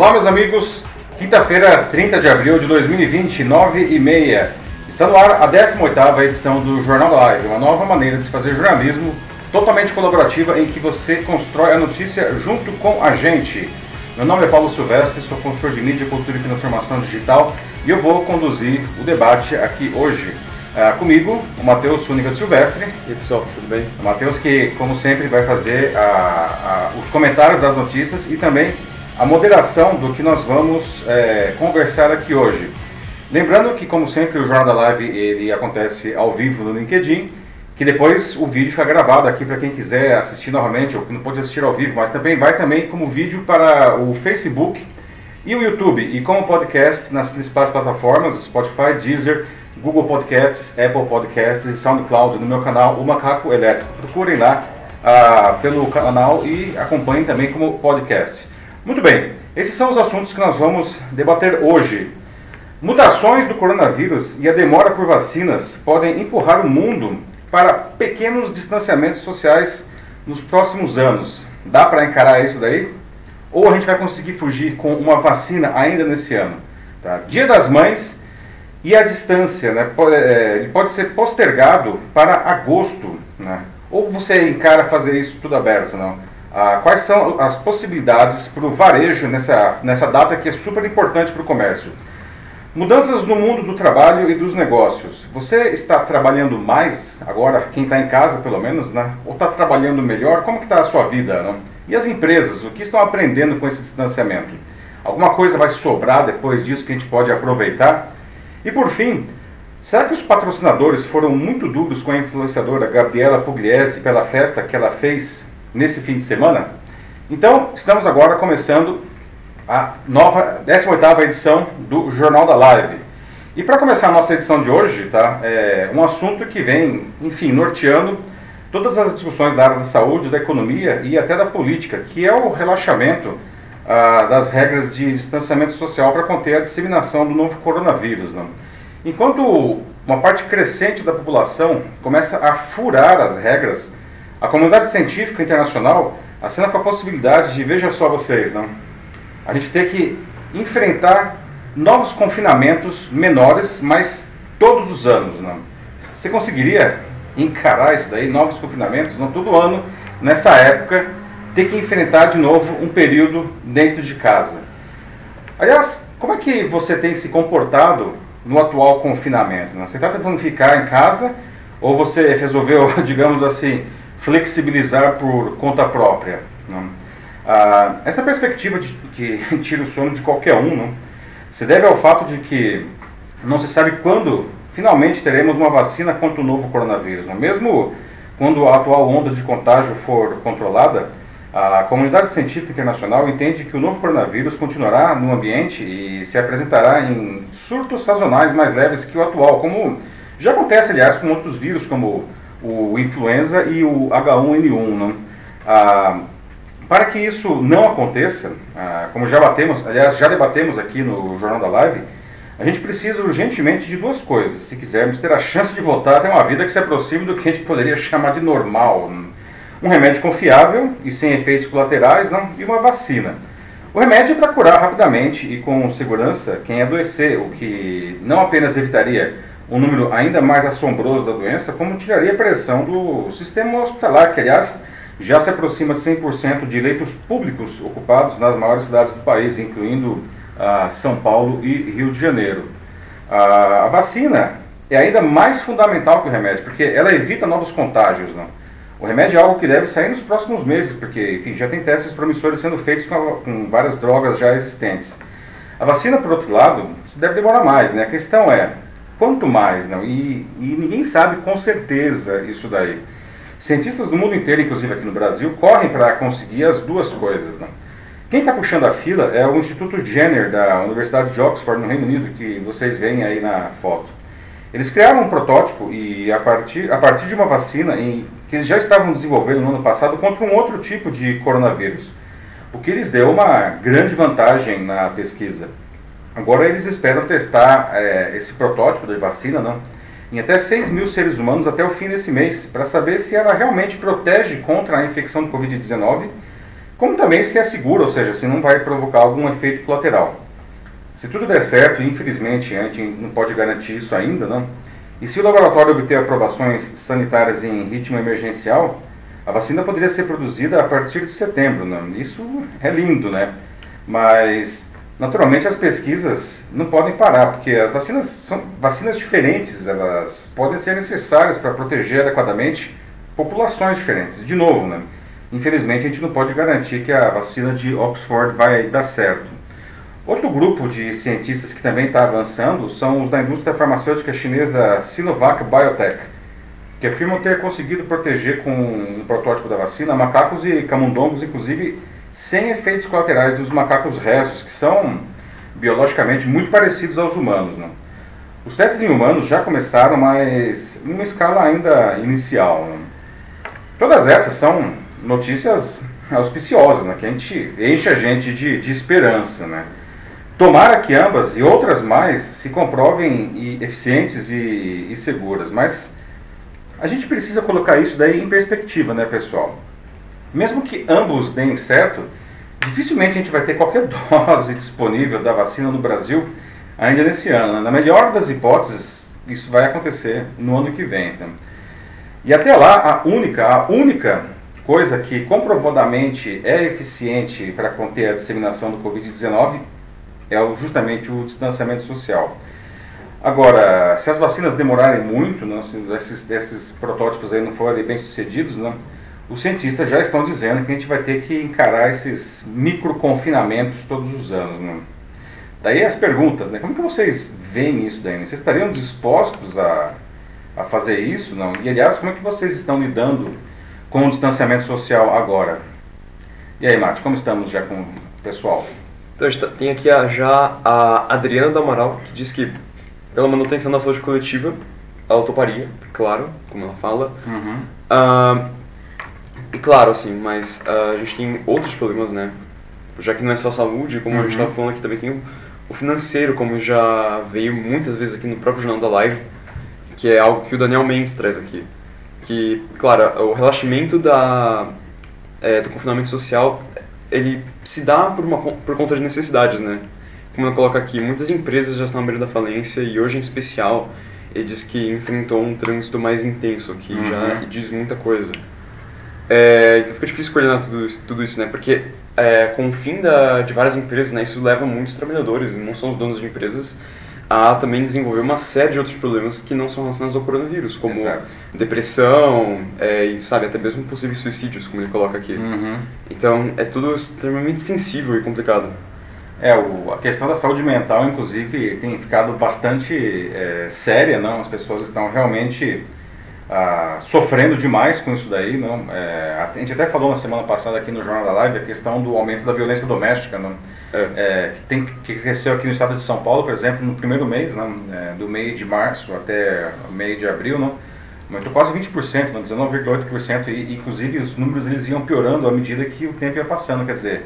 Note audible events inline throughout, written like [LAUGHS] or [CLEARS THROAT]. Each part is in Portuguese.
Olá, meus amigos. Quinta-feira, 30 de abril de 2020, 9 e meia. Está no ar a 18ª edição do Jornal da Live, uma nova maneira de se fazer jornalismo totalmente colaborativa em que você constrói a notícia junto com a gente. Meu nome é Paulo Silvestre, sou consultor de mídia, cultura e transformação digital e eu vou conduzir o debate aqui hoje. Uh, comigo, o Matheus Única Silvestre. E aí, pessoal, tudo bem? O Matheus que, como sempre, vai fazer a, a, os comentários das notícias e também a moderação do que nós vamos é, conversar aqui hoje. Lembrando que, como sempre, o Jornal da Live ele acontece ao vivo no LinkedIn, que depois o vídeo fica gravado aqui para quem quiser assistir novamente ou que não pode assistir ao vivo, mas também vai também como vídeo para o Facebook e o YouTube e como podcast nas principais plataformas, Spotify, Deezer, Google Podcasts, Apple Podcasts e SoundCloud no meu canal O Macaco Elétrico. Procurem lá ah, pelo canal e acompanhem também como podcast. Muito bem, esses são os assuntos que nós vamos debater hoje. Mutações do coronavírus e a demora por vacinas podem empurrar o mundo para pequenos distanciamentos sociais nos próximos anos. Dá para encarar isso daí? Ou a gente vai conseguir fugir com uma vacina ainda nesse ano? Tá? Dia das Mães e a distância, né? Pode, é, pode ser postergado para agosto, né? Ou você encara fazer isso tudo aberto, não? Ah, quais são as possibilidades para o varejo nessa, nessa data que é super importante para o comércio? Mudanças no mundo do trabalho e dos negócios. Você está trabalhando mais agora, quem está em casa pelo menos, né? Ou está trabalhando melhor? Como que está a sua vida? Né? E as empresas, o que estão aprendendo com esse distanciamento? Alguma coisa vai sobrar depois disso que a gente pode aproveitar? E por fim, será que os patrocinadores foram muito duros com a influenciadora Gabriela Pugliese pela festa que ela fez nesse fim de semana? Então, estamos agora começando a nova 18ª edição do Jornal da Live. E para começar a nossa edição de hoje, tá, é um assunto que vem, enfim, norteando todas as discussões da área da saúde, da economia e até da política, que é o relaxamento ah, das regras de distanciamento social para conter a disseminação do novo coronavírus. Né? Enquanto uma parte crescente da população começa a furar as regras, a comunidade científica internacional assina com a possibilidade de, veja só vocês, não? a gente ter que enfrentar novos confinamentos menores, mas todos os anos. Não? Você conseguiria encarar isso daí, novos confinamentos, não todo ano, nessa época, ter que enfrentar de novo um período dentro de casa? Aliás, como é que você tem se comportado no atual confinamento? Não? Você está tentando ficar em casa ou você resolveu, [LAUGHS] digamos assim, flexibilizar por conta própria? Não? Ah, essa perspectiva de que [LAUGHS] tira o sono de qualquer um não, se deve ao fato de que não se sabe quando finalmente teremos uma vacina contra o novo coronavírus. Não? Mesmo quando a atual onda de contágio for controlada, a comunidade científica internacional entende que o novo coronavírus continuará no ambiente e se apresentará em surtos sazonais mais leves que o atual, como já acontece, aliás, com outros vírus, como o influenza e o H1N1. Não? Ah, para que isso não aconteça, ah, como já batemos, aliás, já debatemos aqui no Jornal da Live, a gente precisa urgentemente de duas coisas, se quisermos ter a chance de voltar a ter uma vida que se aproxime do que a gente poderia chamar de normal. Um remédio confiável e sem efeitos colaterais, não? e uma vacina. O remédio é para curar rapidamente e com segurança quem adoecer, o que não apenas evitaria um número ainda mais assombroso da doença, como tiraria a pressão do sistema hospitalar, que aliás já se aproxima de 100% de leitos públicos ocupados nas maiores cidades do país, incluindo ah, São Paulo e Rio de Janeiro. Ah, a vacina é ainda mais fundamental que o remédio, porque ela evita novos contágios. Não? O remédio é algo que deve sair nos próximos meses, porque enfim, já tem testes promissores sendo feitos com, a, com várias drogas já existentes. A vacina, por outro lado, deve demorar mais. Né? A questão é, quanto mais? Não? E, e ninguém sabe com certeza isso daí. Cientistas do mundo inteiro, inclusive aqui no Brasil, correm para conseguir as duas coisas. Né? Quem está puxando a fila é o Instituto Jenner da Universidade de Oxford, no Reino Unido, que vocês veem aí na foto. Eles criaram um protótipo e a partir, a partir de uma vacina em, que eles já estavam desenvolvendo no ano passado contra um outro tipo de coronavírus, o que lhes deu uma grande vantagem na pesquisa. Agora eles esperam testar é, esse protótipo de vacina, não? em até 6 mil seres humanos até o fim desse mês, para saber se ela realmente protege contra a infecção do Covid-19, como também se é seguro, ou seja, se não vai provocar algum efeito colateral. Se tudo der certo, infelizmente a gente não pode garantir isso ainda, não? E se o laboratório obter aprovações sanitárias em ritmo emergencial, a vacina poderia ser produzida a partir de setembro. Né? Isso é lindo, né? Mas, naturalmente, as pesquisas não podem parar, porque as vacinas são vacinas diferentes, elas podem ser necessárias para proteger adequadamente populações diferentes. De novo, né? Infelizmente, a gente não pode garantir que a vacina de Oxford vai dar certo. Outro grupo de cientistas que também está avançando são os da indústria farmacêutica chinesa Sinovac Biotech, que afirmam ter conseguido proteger com um protótipo da vacina macacos e camundongos, inclusive sem efeitos colaterais dos macacos restos, que são biologicamente muito parecidos aos humanos. Né? Os testes em humanos já começaram, mas em uma escala ainda inicial. Né? Todas essas são notícias auspiciosas, né? que a gente enche a gente de, de esperança. Né? Tomara que ambas e outras mais se comprovem eficientes e, e seguras, mas a gente precisa colocar isso daí em perspectiva, né, pessoal? Mesmo que ambos deem certo, dificilmente a gente vai ter qualquer [LAUGHS] dose disponível da vacina no Brasil ainda nesse ano. Né? Na melhor das hipóteses, isso vai acontecer no ano que vem. Então. E até lá, a única, a única coisa que comprovadamente é eficiente para conter a disseminação do Covid-19 é justamente o distanciamento social. Agora, se as vacinas demorarem muito, né, se esses, esses protótipos aí não forem bem sucedidos, né, os cientistas já estão dizendo que a gente vai ter que encarar esses microconfinamentos todos os anos. Né? Daí as perguntas, né? Como que vocês veem isso daí? Vocês estariam dispostos a, a fazer isso? Não? E aliás, como é que vocês estão lidando com o distanciamento social agora? E aí, Mate, como estamos já com o pessoal? Então, tem aqui a, já a Adriana do Amaral, que diz que pela manutenção da saúde coletiva, ela toparia, claro, como ela fala. Uhum. Uh, e claro, assim, mas uh, a gente tem outros problemas, né? Já que não é só saúde, como uhum. a gente estava uhum. falando aqui, também tem o, o financeiro, como já veio muitas vezes aqui no próprio Jornal da Live, que é algo que o Daniel Mendes traz aqui. Que, claro, o relaxamento da, é, do confinamento social ele se dá por, uma, por conta de necessidades, né? Como eu coloco aqui, muitas empresas já estão à beira da falência e hoje em especial ele diz que enfrentou um trânsito mais intenso, que uhum. já diz muita coisa. É, então fica difícil coordenar tudo isso, tudo isso né? Porque é, com o fim da, de várias empresas, né, isso leva muitos trabalhadores, não são os donos de empresas, a também desenvolver uma série de outros problemas que não são relacionados ao coronavírus, como Exato. depressão é, e, sabe, até mesmo possíveis suicídios, como ele coloca aqui. Uhum. Então, é tudo extremamente sensível e complicado. É, o, a questão da saúde mental, inclusive, tem ficado bastante é, séria, não? As pessoas estão realmente ah, sofrendo demais com isso daí, não? É, a gente até falou na semana passada aqui no Jornal da Live a questão do aumento da violência doméstica, não? É. É, que, tem, que cresceu aqui no estado de São Paulo, por exemplo, no primeiro mês, não? É, do mês de março até o mês de abril, não? aumentou quase 20%, 19,8%, e inclusive os números eles iam piorando à medida que o tempo ia passando, quer dizer,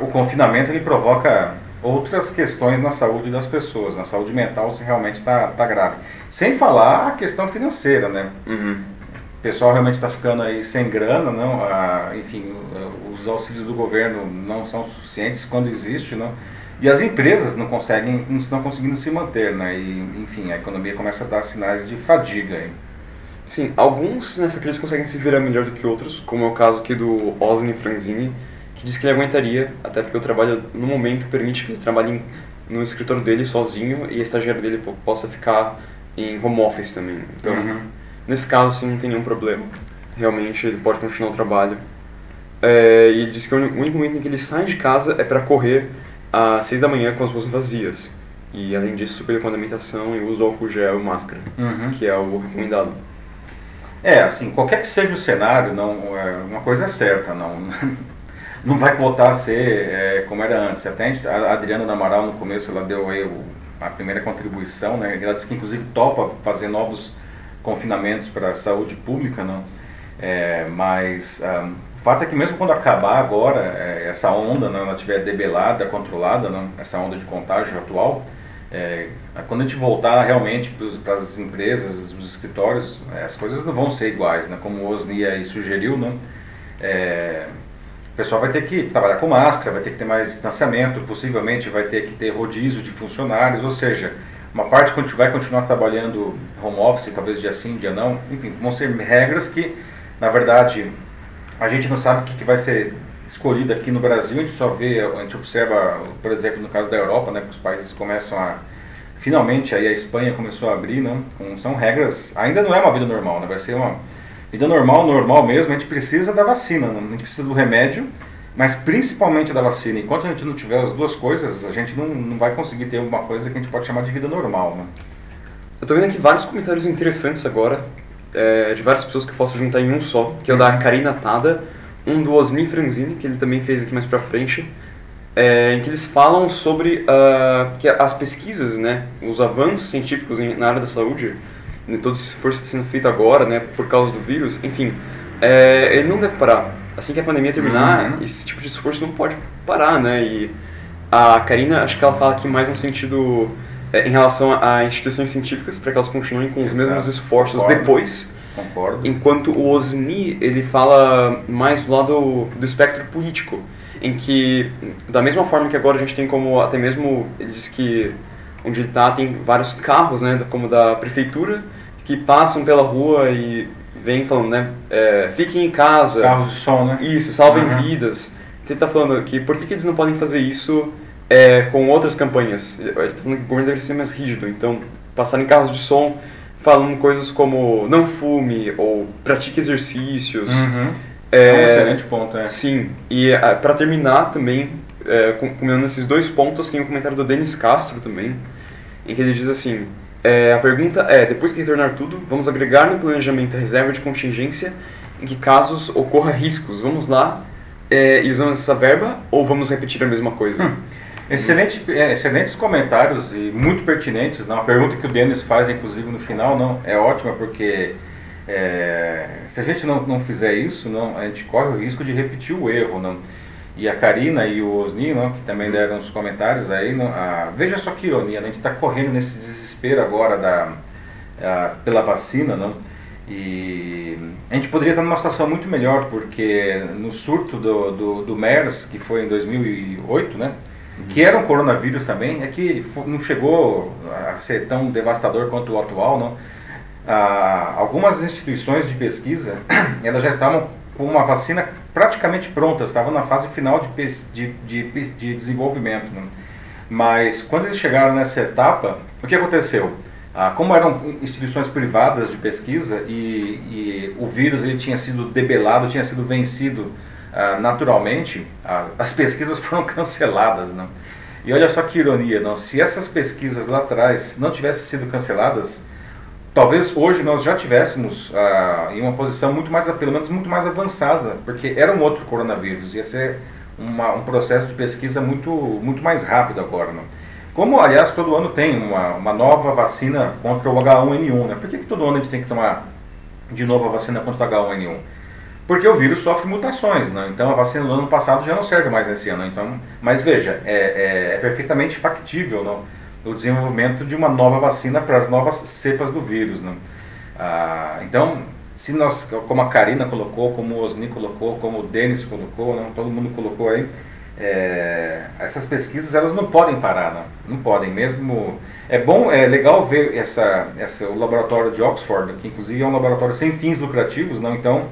o confinamento ele provoca outras questões na saúde das pessoas, na saúde mental se realmente está tá grave. Sem falar a questão financeira, né? Uhum. O pessoal realmente está ficando aí sem grana, não? Ah, enfim, os auxílios do governo não são suficientes quando existe, não? E as empresas não conseguem, não estão conseguindo se manter, né? E, enfim, a economia começa a dar sinais de fadiga aí. Sim, alguns nessa crise conseguem se virar melhor do que outros, como é o caso aqui do Osni Franzini, que disse que ele aguentaria, até porque o trabalho no momento permite que ele trabalhe no escritório dele sozinho e a estagiária dele possa ficar em home office também. Então, uhum. nesse caso, assim, não tem nenhum problema. Realmente, ele pode continuar o trabalho. É, e ele disse que o único momento em que ele sai de casa é para correr às 6 da manhã com as ruas vazias. E, além disso, super com alimentação e uso álcool gel e máscara, uhum. que é o recomendado. É, assim, qualquer que seja o cenário, não, é, uma coisa é certa, não [LAUGHS] não vai voltar a ser é, como era antes. Até a Adriana Amaral, no começo, ela deu aí o, a primeira contribuição, né? ela disse que inclusive topa fazer novos confinamentos para a saúde pública, não? É, mas um, o fato é que mesmo quando acabar agora é, essa onda, não, ela estiver debelada, controlada, não, essa onda de contágio atual, é, quando a gente voltar realmente para as empresas, os escritórios, é, as coisas não vão ser iguais, né? como o Osni aí sugeriu, não? Pessoal vai ter que trabalhar com máscara, vai ter que ter mais distanciamento, possivelmente vai ter que ter rodízio de funcionários, ou seja, uma parte vai continuar trabalhando home office, talvez dia sim, dia não, enfim, vão ser regras que, na verdade, a gente não sabe o que, vai ser escolhido aqui no Brasil, a gente só vê, a gente observa, por exemplo, no caso da Europa, né, que os países começam a finalmente aí a Espanha começou a abrir, não? Com, são regras, ainda não é uma vida normal, né? vai ser uma vida normal, normal mesmo, a gente precisa da vacina, não? a gente precisa do remédio, mas principalmente da vacina. Enquanto a gente não tiver as duas coisas, a gente não, não vai conseguir ter uma coisa que a gente pode chamar de vida normal. Né? Eu tô vendo aqui vários comentários interessantes agora, é, de várias pessoas que eu posso juntar em um só, que é o da uhum. Karina Tada, um do Osni Franzini, que ele também fez aqui mais pra frente, é, em que eles falam sobre uh, que as pesquisas, né, os avanços científicos na área da saúde, né, todo esse esforço está sendo feito agora, né, por causa do vírus, enfim, é, ele não deve parar. Assim que a pandemia terminar, uhum. esse tipo de esforço não pode parar, né? E a Karina, acho que ela fala aqui mais no sentido é, em relação a instituições científicas para que elas continuem com os Exato. mesmos esforços Concordo. depois. Concordo. Enquanto o Osni ele fala mais do lado do espectro político em que, da mesma forma que agora a gente tem como, até mesmo, ele diz que onde ele está tem vários carros, né, como da prefeitura, que passam pela rua e vêm falando, né, é, fiquem em casa. Carros de som, né? Isso, salvem uhum. vidas. Ele está falando aqui, por que, que eles não podem fazer isso é, com outras campanhas? Ele está falando que o governo deveria ser mais rígido, então passar em carros de som falando coisas como não fume ou pratique exercícios. Uhum é, um excelente ponto, é. Sim, e é, para terminar também, é, combinando esses dois pontos, tem um comentário do Denis Castro também, em que ele diz assim: é, a pergunta é, depois que retornar tudo, vamos agregar no planejamento a reserva de contingência em que casos ocorra riscos. Vamos lá é, e usamos essa verba ou vamos repetir a mesma coisa? Hum. Excelente, é, excelentes comentários e muito pertinentes. Não? A pergunta que o Denis faz, inclusive, no final, não é ótima porque é, se a gente não, não fizer isso, não, a gente corre o risco de repetir o erro. Não? E a Karina e o Osni, não, que também deram os comentários aí, não, a, veja só que ironia, né? a gente está correndo nesse desespero agora da, a, pela vacina, não? E a gente poderia estar numa situação muito melhor, porque no surto do, do, do MERS, que foi em 2008, né? Uhum. que era um coronavírus também, é que não chegou a ser tão devastador quanto o atual, não? ah, algumas instituições de pesquisa [COUGHS] elas já estavam com uma vacina praticamente pronta, estavam na fase final de, de, de, de desenvolvimento. Né? Mas quando eles chegaram nessa etapa, o que aconteceu? Ah, como eram instituições privadas de pesquisa e, e, o vírus ele tinha sido debelado, tinha sido vencido ah, naturalmente, ah, as pesquisas [LAUGHS] foram canceladas. Né? E olha só que ironia, não? se essas pesquisas lá atrás não tivessem sido canceladas, talvez hoje nós já tivéssemos ah, em uma posição muito mais, pelo menos muito mais avançada, porque era um outro coronavírus, ia ser uma, um processo de pesquisa muito, muito mais rápido agora. Né? Como, aliás, todo ano tem uma, uma nova vacina contra o H1N1, né? Por que, que todo ano a gente tem que tomar de novo a vacina contra o H1N1? Porque o vírus sofre mutações, né? então a vacina do ano passado já não serve mais nesse ano. Então, mas veja, é, é, é perfeitamente factível não? O desenvolvimento de uma nova vacina para as novas cepas do vírus. Né? Ah, então, se nós, como a Karina colocou, como o Osni colocou, como o Denis colocou, né? todo mundo colocou aí, é, essas pesquisas elas não podem parar, não, não podem mesmo. É bom, é legal ver essa, essa, o laboratório de Oxford, que inclusive é um laboratório sem fins lucrativos, não? Então,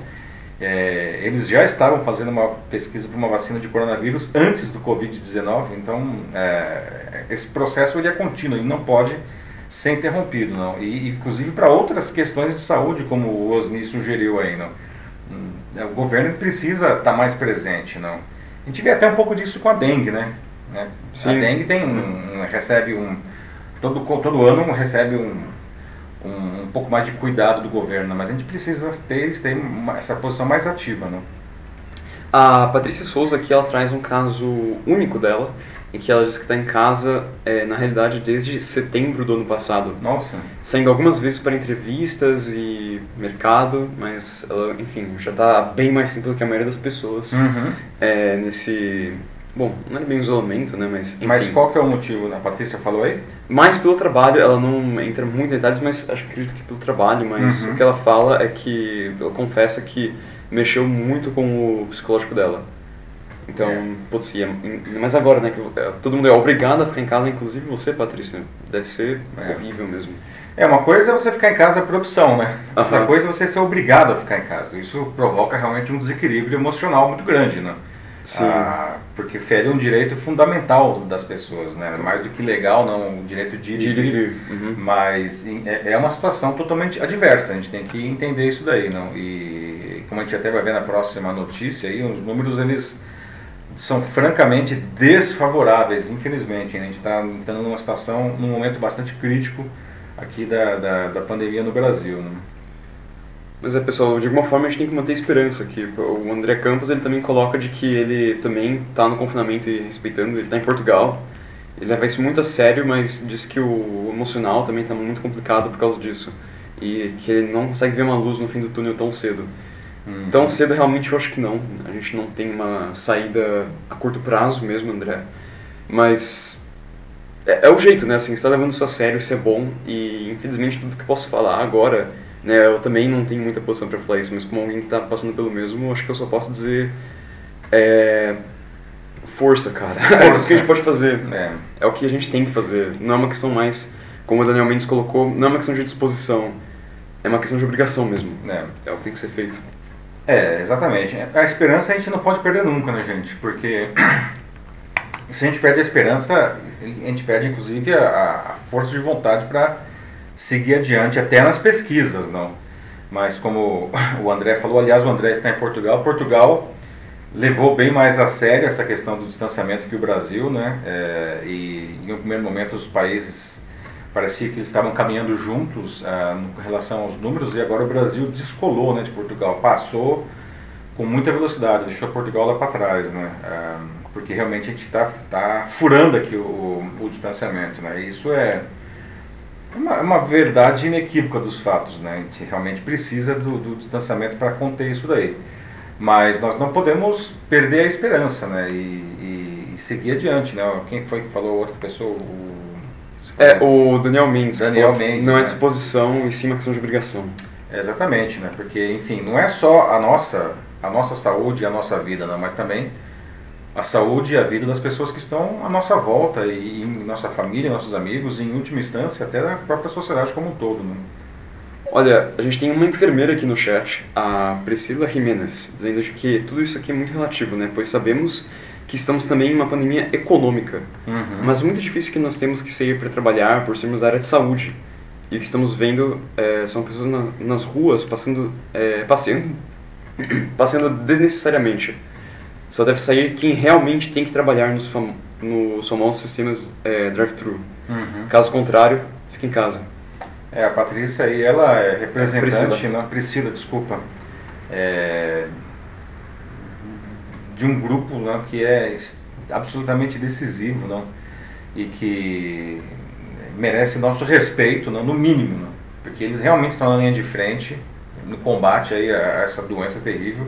é, eles já estavam fazendo uma pesquisa para uma vacina de coronavírus antes do Covid-19, então é, esse processo ele é contínuo, ele não pode ser interrompido, não. E inclusive para outras questões de saúde, como o Osni sugeriu aí, não. Hum, é, o governo precisa estar tá mais presente, não. A gente vê até um pouco disso com a dengue, né? né? A dengue tem um, recebe um todo todo ano recebe um um, um, pouco mais de cuidado do governo, mas a gente precisa ter, ter essa posição mais ativa. Né? A Patrícia Souza aqui ela traz um caso único dela, em que ela diz que está em casa, é, na realidade, desde setembro do ano passado. Nossa. Saindo algumas vezes para entrevistas e mercado, mas ela, enfim, já está bem mais simples do que a maioria das pessoas uhum. é, nesse Bom, não é bem um isolamento, né? Mas, enfim. mas qual que é o motivo? A Patrícia falou aí? Mais pelo trabalho, ela não entra muito em detalhes, mas acho que acredito que pelo trabalho, mas uhum. o que ela fala é que ela confessa que mexeu muito com o psicológico dela. Então, é. putz, e, mas agora, né, que é, todo mundo é obrigado a ficar em casa, inclusive você, Patrícia, deve ser é. horrível mesmo. É, uma coisa é você ficar em casa por opção, né? Outra coisa é você ser obrigado a ficar em casa. Isso provoca realmente um desequilíbrio emocional muito grande, né? Sim. Ah, porque fere um direito fundamental das pessoas, né? Mais do que legal, não, o direito de ir e vir. Uhum. Mas é, é uma situação totalmente adversa, a gente tem que entender isso daí, não? E como a gente até vai ver na próxima notícia aí, os números eles são francamente desfavoráveis, infelizmente. Né? A gente está entrando numa situação, num momento bastante crítico aqui da, da, da pandemia no Brasil. Né? Mas é, pessoal, de alguma forma a gente tem que manter esperança aqui. O André Campos ele também coloca de que ele também está no confinamento e respeitando, ele está em Portugal. Ele leva isso muito a sério, mas diz que o emocional também está muito complicado por causa disso. E que ele não consegue ver uma luz no fim do túnel tão cedo. Uhum. Tão cedo realmente eu acho que não. A gente não tem uma saída a curto prazo mesmo, André. Mas é, é o jeito, né? Assim, está levando isso a sério, isso é bom. E infelizmente tudo que eu posso falar agora, né? Eu também não tenho muita posição para falar isso, mas como alguém que está passando pelo mesmo, acho que eu só posso dizer é, força, cara. Força. [LAUGHS] É o que a gente pode fazer. É. é o que a gente tem que fazer. Não é uma questão mais, como o Daniel Mendes colocou, não é uma questão de disposição. É uma questão de obrigação mesmo. É, é o que tem que ser feito. É, exatamente. A esperança a gente não pode perder nunca, né, gente? Porque [CLEARS THROAT] se a gente perde a esperança, a gente perde inclusive a, a força de vontade para seguir adiante, até nas pesquisas, não. Mas como [LAUGHS] o André falou, aliás, o André está em Portugal. Portugal levou bem mais a sério essa questão do distanciamento que o Brasil, né? É, e em um primeiro momento os países parecia que eles estavam caminhando juntos ah, com relação aos números e agora o Brasil descolou né, de Portugal, passou com muita velocidade, deixou Portugal lá para trás, né? Ah, porque realmente a gente está tá furando aqui o, o, distanciamento, né? E isso é uma, uma, verdade inequívoca dos fatos, né? A gente realmente precisa do, do distanciamento para conter isso daí. Mas nós não podemos perder a esperança, né? E, e, e seguir adiante, né? Quem foi que falou outra pessoa? O, é, o Daniel Mendes. Daniel Mendes. Não é né? disposição, em cima questão de obrigação. É, exatamente, né? Porque, enfim, não é só a nossa, a nossa saúde e a nossa vida, não, mas também a saúde e a vida das pessoas que estão à nossa volta, e em nossa família, nossos amigos, e em última instância, até da própria sociedade como um todo. Né? Olha, a gente tem uma enfermeira aqui no chat, a Priscila Jimenez, dizendo que tudo isso aqui é muito relativo, né? Pois sabemos que estamos também em uma pandemia econômica. Uhum. Mas muito difícil que nós temos que sair para trabalhar por sermos da área de saúde. E o que estamos vendo é, são pessoas na, nas ruas passando, é, passeando, [COUGHS] passeando desnecessariamente. Só deve sair quem realmente tem que trabalhar nos, fam nos famosos sistemas é, drive-thru. Uhum. Caso contrário, fique em casa. É, a Patrícia aí, ela é representante, Priscila, não, Priscila desculpa, é, de um grupo não, que é absolutamente decisivo não, e que merece nosso respeito, não, no mínimo, não, porque eles realmente estão na linha de frente no combate aí a, essa doença terrível.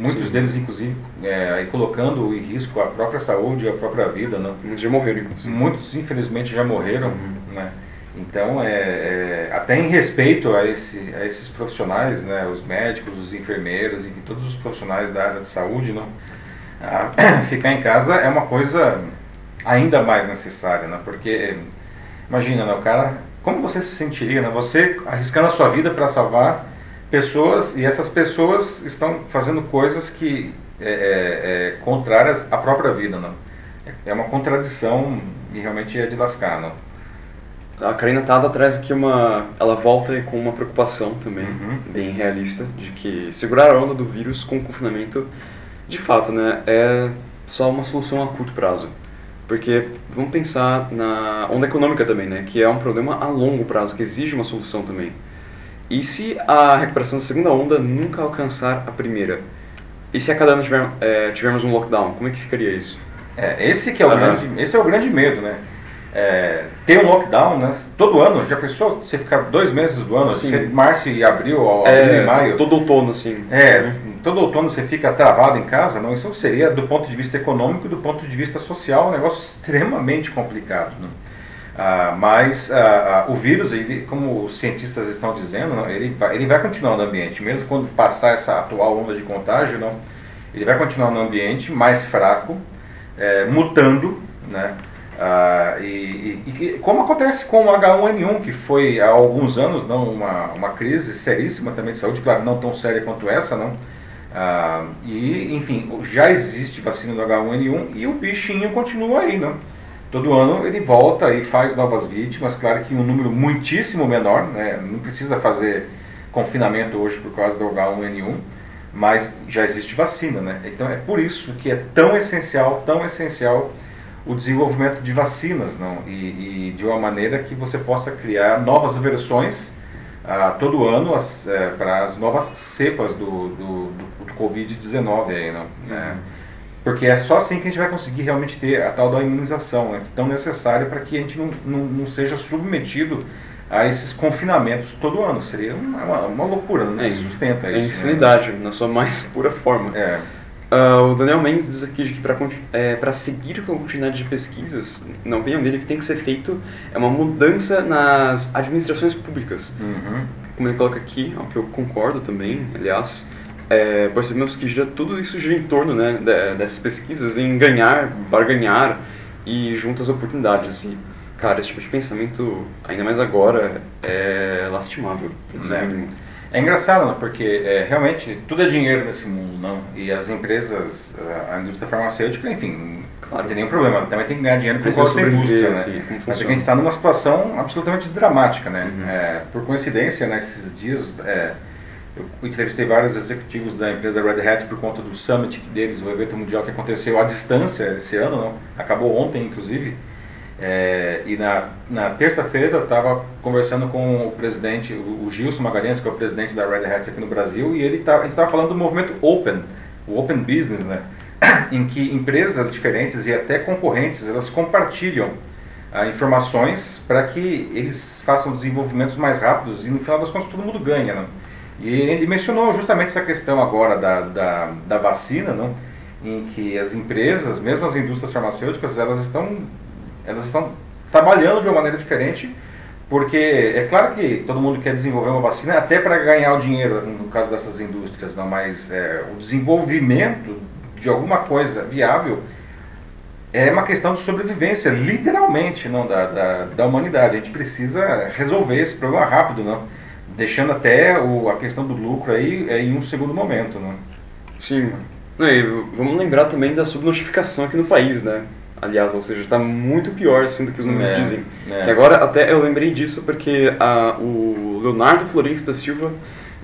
Muitos Sim. deles, inclusive, é, colocando em risco a própria saúde e a própria vida. Não? Muitos já morreram, inclusive. Muitos, infelizmente, já morreram. Uhum. Né? Então, é, é, até em respeito a, esse, a esses profissionais, né, os médicos, os enfermeiros, enfim, todos os profissionais da área de saúde, não, [COUGHS] ficar em casa é uma coisa ainda mais necessária, né? Porque imagina, né, o cara, como você se sentiria, né? Você arriscando a sua vida para salvar pessoas e essas pessoas estão fazendo coisas que é, é, é, contrárias à própria vida, né? É uma contradição e realmente é de lascar, não? A Karina Tada traz aqui uma. Ela volta com uma preocupação também, uhum. bem realista, de que segurar a onda do vírus com o confinamento de fato, né, é só uma solução a curto prazo. Porque vamos pensar na onda econômica também, né, que é um problema a longo prazo, que exige uma solução também. E se a recuperação da segunda onda nunca alcançar a primeira? E se a cada ano tiver, é, tivermos um lockdown, como é que ficaria isso? É, esse que é o, uhum. grande, esse é o grande medo, né? É, tem um lockdown, né? Todo ano, já pensou você ficar dois meses do ano, assim, março e abril, ou abril é, e maio? Todo outono, assim. É, uhum todo outono você fica travado em casa, não, isso seria do ponto de vista econômico e do ponto de vista social um negócio extremamente complicado. Né? Ah, mas ah, ah, o vírus, ele, como os cientistas estão dizendo, não, ele, vai, ele vai continuar no ambiente, mesmo quando passar essa atual onda de contágio, não, Ele vai continuar no ambiente mais fraco, é, mutando, né? E, e, e, como acontece com o H1N1, que foi há alguns anos não uma, uma crise seríssima também de saúde, claro, não tão séria quanto essa, não. E, enfim, já existe vacina do H1N1 e o bichinho continua aí, não. Todo ano ele volta e faz novas vítimas, claro que um número muitíssimo menor, né? não precisa fazer confinamento hoje por causa do H1N1, mas já existe vacina, né? Então é por isso que é tão essencial, tão essencial o desenvolvimento de vacinas, não? E, e de uma maneira que você possa criar novas versões ah, todo ano as, é, para as novas cepas do, do, do, do Covid-19 aí, não? É, porque é só assim que a gente vai conseguir realmente ter a tal da imunização, né? É tão necessária para que a gente não, não, não seja submetido a esses confinamentos todo ano. Seria uma, uma loucura, não é, se sustenta é isso. É insanidade, né? na sua mais [LAUGHS] pura forma. É. Uh, o Daniel Mendes diz aqui que para é, seguir com a continuidade de pesquisas, na opinião dele, o que tem que ser feito é uma mudança nas administrações públicas. Uhum. Como ele coloca aqui, ao que eu concordo também, aliás, é, percebemos que gira, tudo isso gira em torno né, dessas pesquisas, em ganhar, barganhar e juntas oportunidades. E Cara, esse tipo de pensamento, ainda mais agora, é lastimável, é. É engraçado, né? porque é, realmente tudo é dinheiro nesse mundo, não? E as empresas, a indústria farmacêutica, enfim, claro. não tem nenhum problema, ela também tem que ganhar dinheiro por causa da indústria, né? Assim, Mas é a gente está numa situação absolutamente dramática, né? Uhum. É, por coincidência, nesses dias, é, eu entrevistei vários executivos da empresa Red Hat por conta do Summit deles, o evento mundial que aconteceu à distância esse ano, não? Acabou ontem, inclusive. É, e na, na terça-feira estava conversando com o presidente, o, Gilson Magalhães, que é o presidente da Red Hat aqui no Brasil, e ele tá, a gente estava falando do movimento Open, o Open Business, né? [CLEARS THROAT] em que empresas diferentes e até concorrentes elas compartilham ah, informações para que eles façam desenvolvimentos mais rápidos e no final das contas todo mundo ganha. Né? E ele mencionou justamente essa questão agora da, da, da vacina, não? em que as empresas, mesmo as indústrias farmacêuticas, elas estão elas estão trabalhando de uma maneira diferente, porque é claro que todo mundo quer desenvolver uma vacina até para ganhar o dinheiro, no caso dessas indústrias, não, mas é, o desenvolvimento de alguma coisa viável é uma questão de sobrevivência, literalmente, não da, da, da humanidade. A gente precisa resolver esse problema rápido, não? Deixando até o, a questão do lucro aí é, em um segundo momento. Não? Sim. E vamos lembrar também da subnotificação aqui no país, né? aliás, ou seja, está muito pior assim do que os números é, dizem. É. Que agora até eu lembrei disso porque a, o Leonardo Florencio da Silva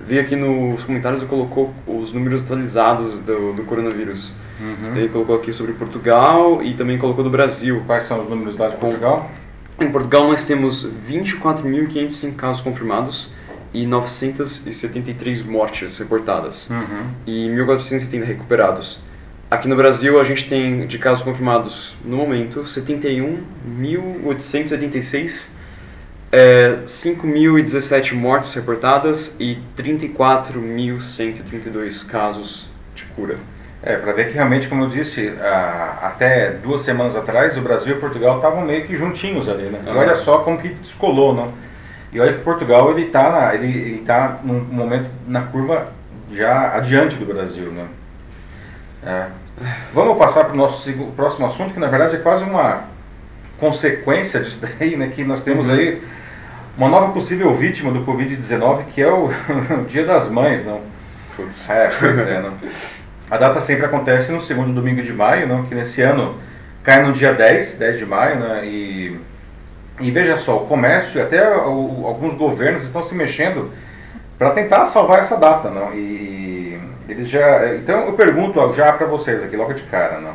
veio aqui nos comentários e colocou os números atualizados do, do coronavírus. Uhum. Ele colocou aqui sobre Portugal e também colocou do Brasil. Quais são os números lá de Portugal? Em Portugal nós temos 24.505 casos confirmados e 973 mortes reportadas uhum. e 1.470 recuperados. Aqui no Brasil, a gente tem de casos confirmados, no momento, 71.886, é, 5.017 mortes reportadas e 34.132 casos de cura. É, para ver que realmente, como eu disse, a, até duas semanas atrás, o Brasil e Portugal estavam meio que juntinhos ali, né? E olha só como que descolou, não? E olha que Portugal, ele está ele, ele tá num momento na curva já adiante do Brasil, né? É. Vamos passar para o nosso próximo assunto, que na verdade é quase uma consequência disso daí, né? Que nós temos uhum. aí uma nova possível vítima do Covid-19, que é o, [LAUGHS] o, Dia das Mães, não? Putz. É, pois é, não? A data sempre acontece no segundo domingo de maio, não? Que nesse ano cai no dia 10, 10 de maio, né? E, e veja só, o comércio e até o, alguns governos estão se mexendo para tentar salvar essa data, não? E, eles já, então eu pergunto já para vocês aqui logo de cara, não?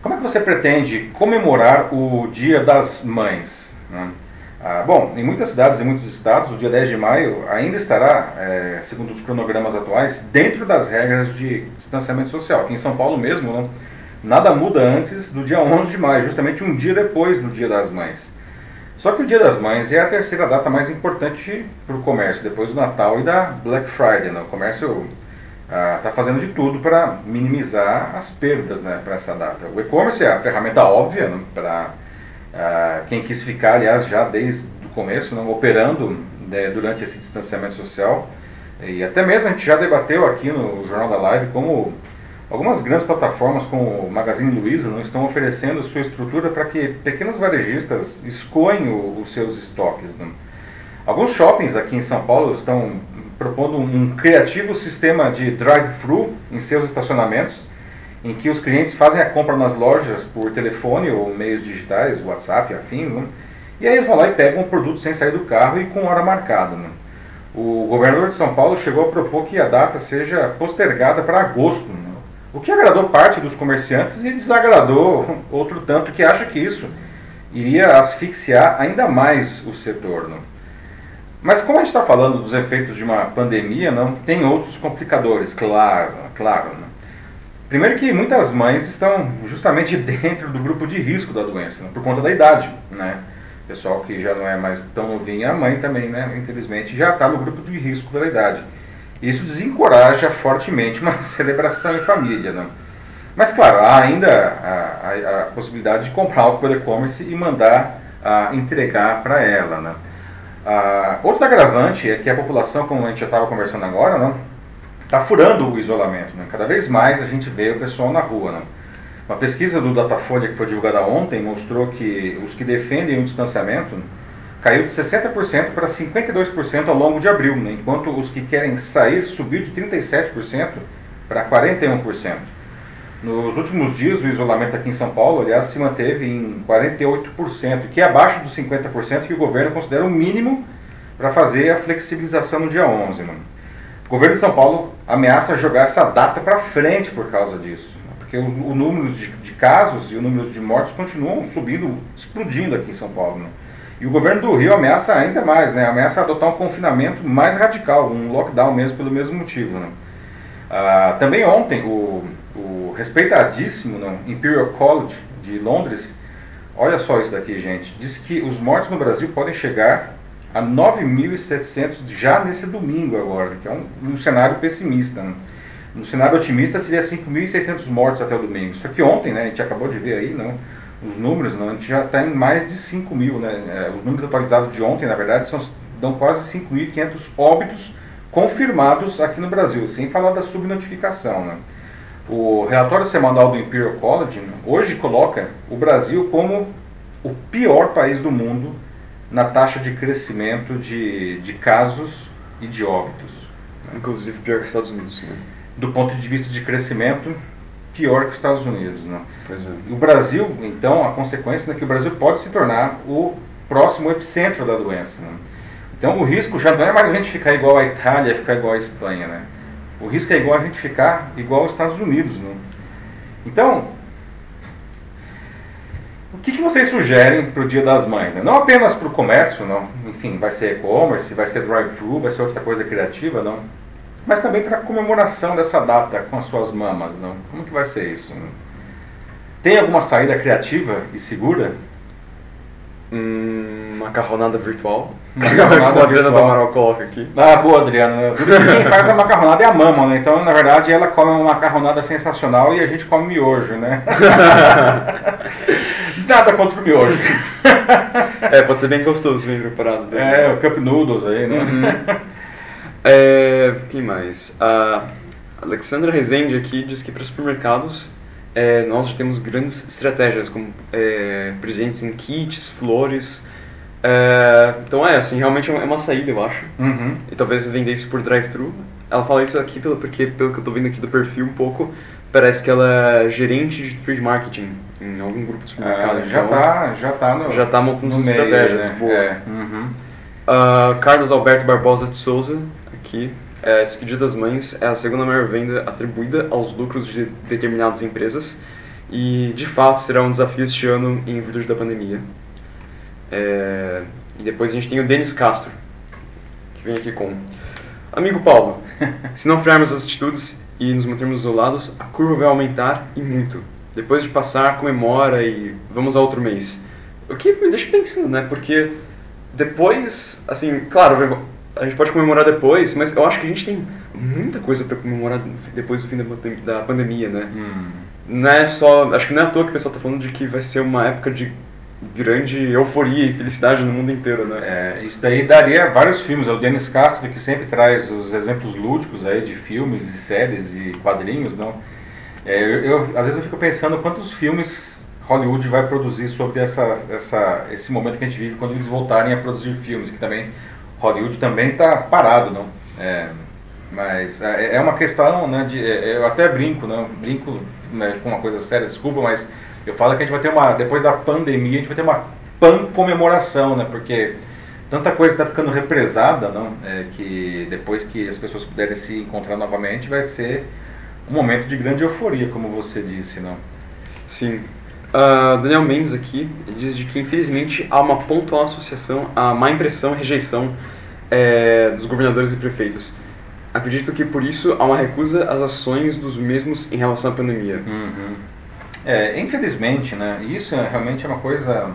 Como é que você pretende comemorar o Dia das Mães? Né? Ah, bom, em muitas cidades e muitos estados, o dia 10 de maio ainda estará, é, segundo os cronogramas atuais, dentro das regras de distanciamento social. Aqui em São Paulo mesmo, não, nada muda antes do dia 11 de maio, justamente um dia depois do Dia das Mães. Só que o Dia das Mães é a terceira data mais importante para o comércio, depois do Natal e da Black Friday. Não? O comércio está ah, fazendo de tudo para minimizar as perdas né, para essa data. O e-commerce é a ferramenta óbvia né, para ah, quem quis ficar, aliás, já desde o começo, né, operando né, durante esse distanciamento social. E até mesmo a gente já debateu aqui no Jornal da Live como Algumas grandes plataformas como o Magazine Luiza não estão oferecendo sua estrutura para que pequenos varejistas escoem os seus estoques. Né? Alguns shoppings aqui em São Paulo estão propondo um criativo sistema de drive-thru em seus estacionamentos, em que os clientes fazem a compra nas lojas por telefone ou meios digitais, WhatsApp afins, né? e aí eles vão lá e pegam o produto sem sair do carro e com hora marcada. Né? O governador de São Paulo chegou a propor que a data seja postergada para agosto. O que agradou parte dos comerciantes e desagradou outro tanto que acha que isso iria asfixiar ainda mais o setor. Não? Mas como a gente está falando dos efeitos de uma pandemia, não tem outros complicadores, claro, claro. Não? Primeiro que muitas mães estão justamente [LAUGHS] dentro do grupo de risco da doença, não? por conta da idade, né? Pessoal que já não é mais tão novinho, a mãe também, né? Infelizmente já está no grupo de risco pela idade. Isso desencoraja fortemente uma [LAUGHS] celebração em família. Né? Mas, claro, há ainda a, a, a possibilidade de comprar algo pelo e-commerce e mandar a, entregar para ela. Né? A, outro agravante é que a população, como a gente já estava conversando agora, não está furando o isolamento. Né? Cada vez mais a gente vê o pessoal na rua. Né? Uma pesquisa do Datafolha que foi divulgada ontem mostrou que os que defendem o distanciamento caiu de 60% para 52% ao longo de abril, né? enquanto os que querem sair subiu de 37% para 41%. Nos últimos dias, o isolamento aqui em São Paulo, aliás, se manteve em 48%, que é abaixo dos 50% que o governo considera o mínimo para fazer a flexibilização no dia 11. Né? O governo de São Paulo ameaça jogar essa data para frente por causa disso, né? porque o, o número de, de, casos e o número de mortes continuam subindo, explodindo aqui em São Paulo. Né? E o governo do Rio ameaça ainda mais, né? ameaça adotar um confinamento mais radical, um lockdown mesmo, pelo mesmo motivo. Né? Ah, também ontem, o, o respeitadíssimo né, Imperial College de Londres, olha só isso daqui, gente, diz que os mortos no Brasil podem chegar a 9.700 já nesse domingo agora, que é um, um cenário pessimista. Né? No cenário otimista seria 5.600 mortos até o domingo. Só que ontem, né, a gente acabou de ver aí, não, os números, não, a gente já está em mais de 5 mil. Né? É, os números atualizados de ontem, na verdade, são, dão quase 5.500 óbitos confirmados aqui no Brasil, sem falar da subnotificação. Né? O relatório semanal do Imperial College né, hoje coloca o Brasil como o pior país do mundo na taxa de crescimento de, de casos e de óbitos. Inclusive pior que os Estados Unidos. Né? Do ponto de vista de crescimento, pior que os Estados Unidos. Né? Pois é. O Brasil, então, a consequência é que o Brasil pode se tornar o próximo epicentro da doença. Né? Então o risco já não é mais a gente ficar igual à Itália, ficar igual à Espanha. Né? O risco é igual a gente ficar igual aos Estados Unidos. Né? Então, o que, que vocês sugerem para o Dia das Mães? Né? Não apenas para o comércio, não. enfim, vai ser e-commerce, vai ser drive-thru, vai ser outra coisa criativa, não mas também para a comemoração dessa data com as suas mamas. Não? Como que vai ser isso? Tem alguma saída criativa e segura? Hum, macarronada virtual. Macarronada [LAUGHS] Como a Adriana virtual. do Amaral coloca aqui. Ah, boa, Adriana. Quem faz a macarronada é a mama, né? Então, na verdade, ela come uma macarronada sensacional e a gente come miojo, né? [LAUGHS] Nada contra o miojo. É, pode ser bem gostoso, bem preparado. É, o Cup Noodles aí, né? É, quem mais? A Alexandra Rezende aqui diz que para supermercados é, nós já temos grandes estratégias, como é, presentes em kits, flores. É, então é, assim, realmente é uma saída, eu acho. Uhum. E talvez vender isso por drive-thru. Ela fala isso aqui pelo, porque, pelo que eu tô vendo aqui do perfil um pouco, parece que ela é gerente de trade marketing em algum grupo de supermercado. Ah, já então tá, já tá no, já tá montando no as meio, estratégias. né? Boa. É. Uhum. Ah, Carlos Alberto Barbosa de Souza, aqui, é, diz que Dia das Mães é a segunda maior venda atribuída aos lucros de determinadas empresas e, de fato, será um desafio este ano em virtude da pandemia. É, e depois a gente tem o Denis Castro, que vem aqui com... Amigo Paulo, se não frearmos as atitudes e nos mantermos isolados, a curva vai aumentar e muito. Depois de passar, comemora e vamos a outro mês. O que me deixa pensando, né? Porque depois, assim, claro, a gente pode comemorar depois, mas eu acho que a gente tem muita coisa para comemorar depois do fim da pandem- da pandemia, né? Hum. Não é só, acho que não é à toa que o pessoal tá falando de que vai ser uma época de grande euforia e felicidade no mundo inteiro, né? É, isso daí daria vários filmes. É o Dennis Castro que sempre traz os exemplos lúdicos aí de filmes e séries e quadrinhos, não? É, eu, eu, às vezes eu fico pensando quantos filmes Hollywood vai produzir sobre essa, essa, esse momento que a gente vive quando eles voltarem a produzir filmes, que também Hollywood também está parado, não? É, mas é, é uma questão, né, de, é, eu até brinco, né, brinco né, com uma coisa séria, desculpa, mas eu falo que a gente vai ter uma, depois da pandemia, a gente vai ter uma pan comemoração, né, porque tanta coisa está ficando represada, não, é, que depois que as pessoas puderem se encontrar novamente, vai ser um momento de grande euforia, como você disse, não? Sim. Uh, Daniel Mendes aqui diz de que infelizmente há uma pontual associação à má impressão e rejeição é, dos governadores e prefeitos. Acredito que por isso há uma recusa às ações dos mesmos em relação à pandemia. Uhum. É, infelizmente, né? Isso é, realmente é uma coisa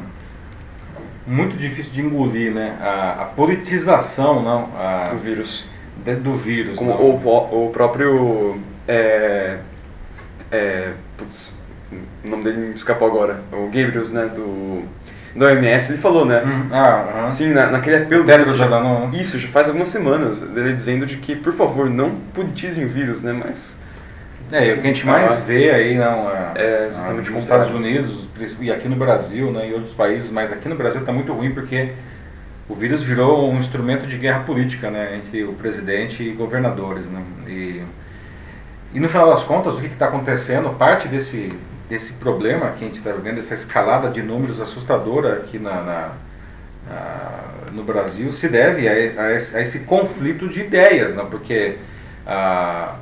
muito difícil de engolir, né? A, a politização, não? A, do vírus. De, do vírus, Como o, o próprio... É, é, putz, o nome dele me escapou agora. O Gabriels, né? Do do OMS, ele falou, né? Hum, ah, Sim, na, naquele apelo Tedros Adhanom. Isso, já faz algumas semanas, ele dizendo de que, por favor, não politizem o vírus, né? Mas... É, o que a gente mais vê aí, não, é, é exatamente nos Estados Unidos e aqui no Brasil, né, e outros países, mas aqui no Brasil está muito ruim porque o vírus virou um instrumento de guerra política, né, entre o presidente e governadores, né, e, e no final das contas, o que está acontecendo, parte desse, desse problema que a gente está vivendo, essa escalada de números assustadora aqui na, na, na no Brasil, se deve a, a, esse, a, esse, conflito de ideias, não? porque ah,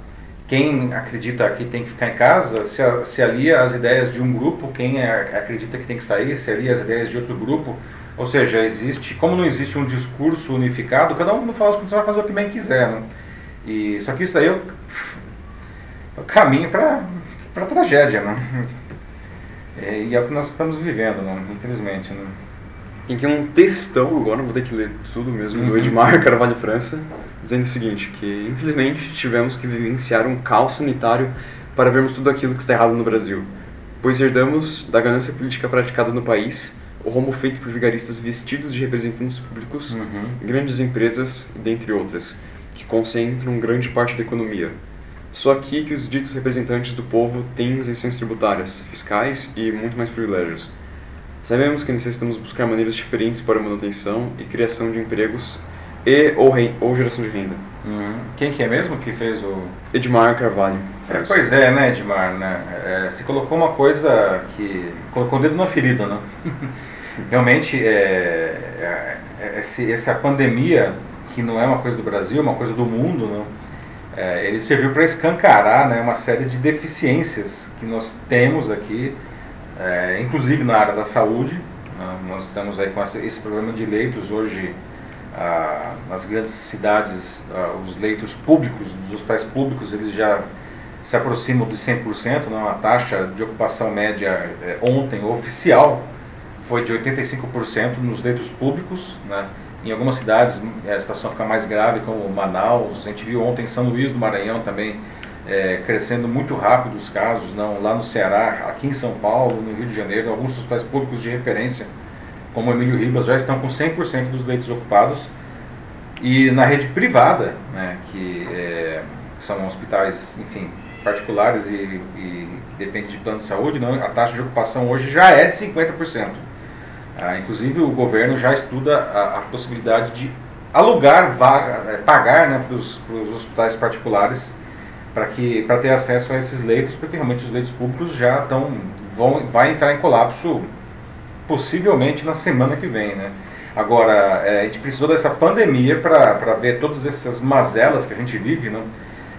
quem acredita que tem que ficar em casa se, se alia às ideias de um grupo, quem acredita que tem que sair se alia às ideias de outro grupo. Ou seja, existe, como não existe um discurso unificado, cada um no final das contas vai fazer o que bem quiser. Né? E, só que isso aí é o, é o caminho para a tragédia. Né? É, e é o que nós estamos vivendo, né? infelizmente. Né? Tem aqui um textão, agora vou ter que ler tudo mesmo, uhum. do Edmar [LAUGHS] Carvalho França, dizendo o seguinte, que infelizmente tivemos que vivenciar um caos sanitário para vermos tudo aquilo que está errado no Brasil, pois herdamos da ganância política praticada no país o rombo feito por vigaristas vestidos de representantes públicos, uhum. grandes empresas, dentre outras, que concentram grande parte da economia. Só aqui que os ditos representantes do povo têm isenções tributárias, fiscais e muito mais privilégios. Sabemos que necessitamos buscar maneiras diferentes para manutenção e criação de empregos e ou, ou geração de renda. Uhum. Quem que é mesmo que fez o... Edmar Carvalho. É, pois é, né, Edmar? Né? É, você colocou uma coisa que... colocou o dedo na ferida, né? [LAUGHS] Realmente, é, é, esse, essa pandemia, que não é uma coisa do Brasil, é uma coisa do mundo, né? É, ele serviu para escancarar né, uma série de deficiências que nós temos aqui, é, inclusive na área da saúde. Né, nós estamos aí com esse problema de leitos hoje ah, nas grandes cidades, ah, os leitos públicos, dos hospitais públicos, eles já se aproximam de 100%, né, uma taxa de ocupação média é, ontem oficial foi de 85% nos leitos públicos, né, em algumas cidades a situação fica mais grave, como Manaus. A gente viu ontem em São Luís do Maranhão também é, crescendo muito rápido os casos, não lá no Ceará, aqui em São Paulo, no Rio de Janeiro, alguns hospitais públicos de referência, como Emílio Ribas, já estão com 100% dos leitos ocupados. E na rede privada, né, que é, são hospitais, enfim, particulares e, e que dependem de plano de saúde, não, a taxa de ocupação hoje já é de 50%. Ah, inclusive o governo já estuda a, a possibilidade de alugar vaga, é, pagar né, para os hospitais particulares para que para ter acesso a esses leitos, porque realmente os leitos públicos já estão vão vai entrar em colapso possivelmente na semana que vem, né? Agora é, a gente precisou dessa pandemia para ver todas essas mazelas que a gente vive, né?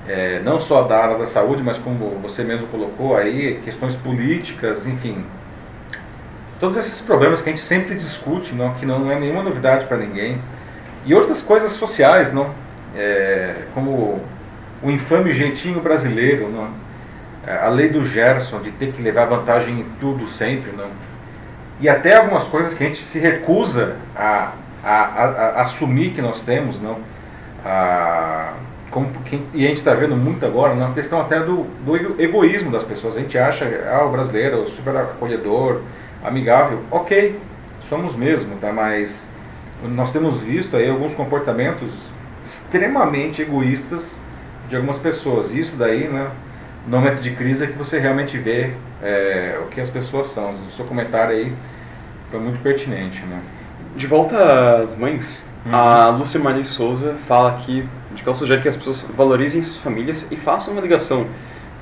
É, não só da área da saúde, mas como você mesmo colocou aí, questões políticas, enfim, todos esses problemas que a gente sempre discute, não, que não é nenhuma novidade para ninguém, e outras coisas sociais, não, é, como o infame jeitinho brasileiro, não, é, a lei do Gerson de ter que levar vantagem em tudo sempre, não, e até algumas coisas que a gente se recusa a, a, a, a assumir que nós temos, não, a, como, e a gente está vendo muito agora, na questão até do, do egoísmo das pessoas. A gente acha, ah, o brasileiro é super acolhedor, amigável, ok, somos mesmo, tá? Mas nós temos visto aí alguns comportamentos extremamente egoístas de algumas pessoas. Isso daí, né? no momento de crise é que você realmente vê é, o que as pessoas são. O seu comentário aí foi muito pertinente, né? De volta às mães, uhum. a Lúcia Maria Souza fala aqui de que ela sugere que as pessoas valorizem suas famílias e façam uma ligação.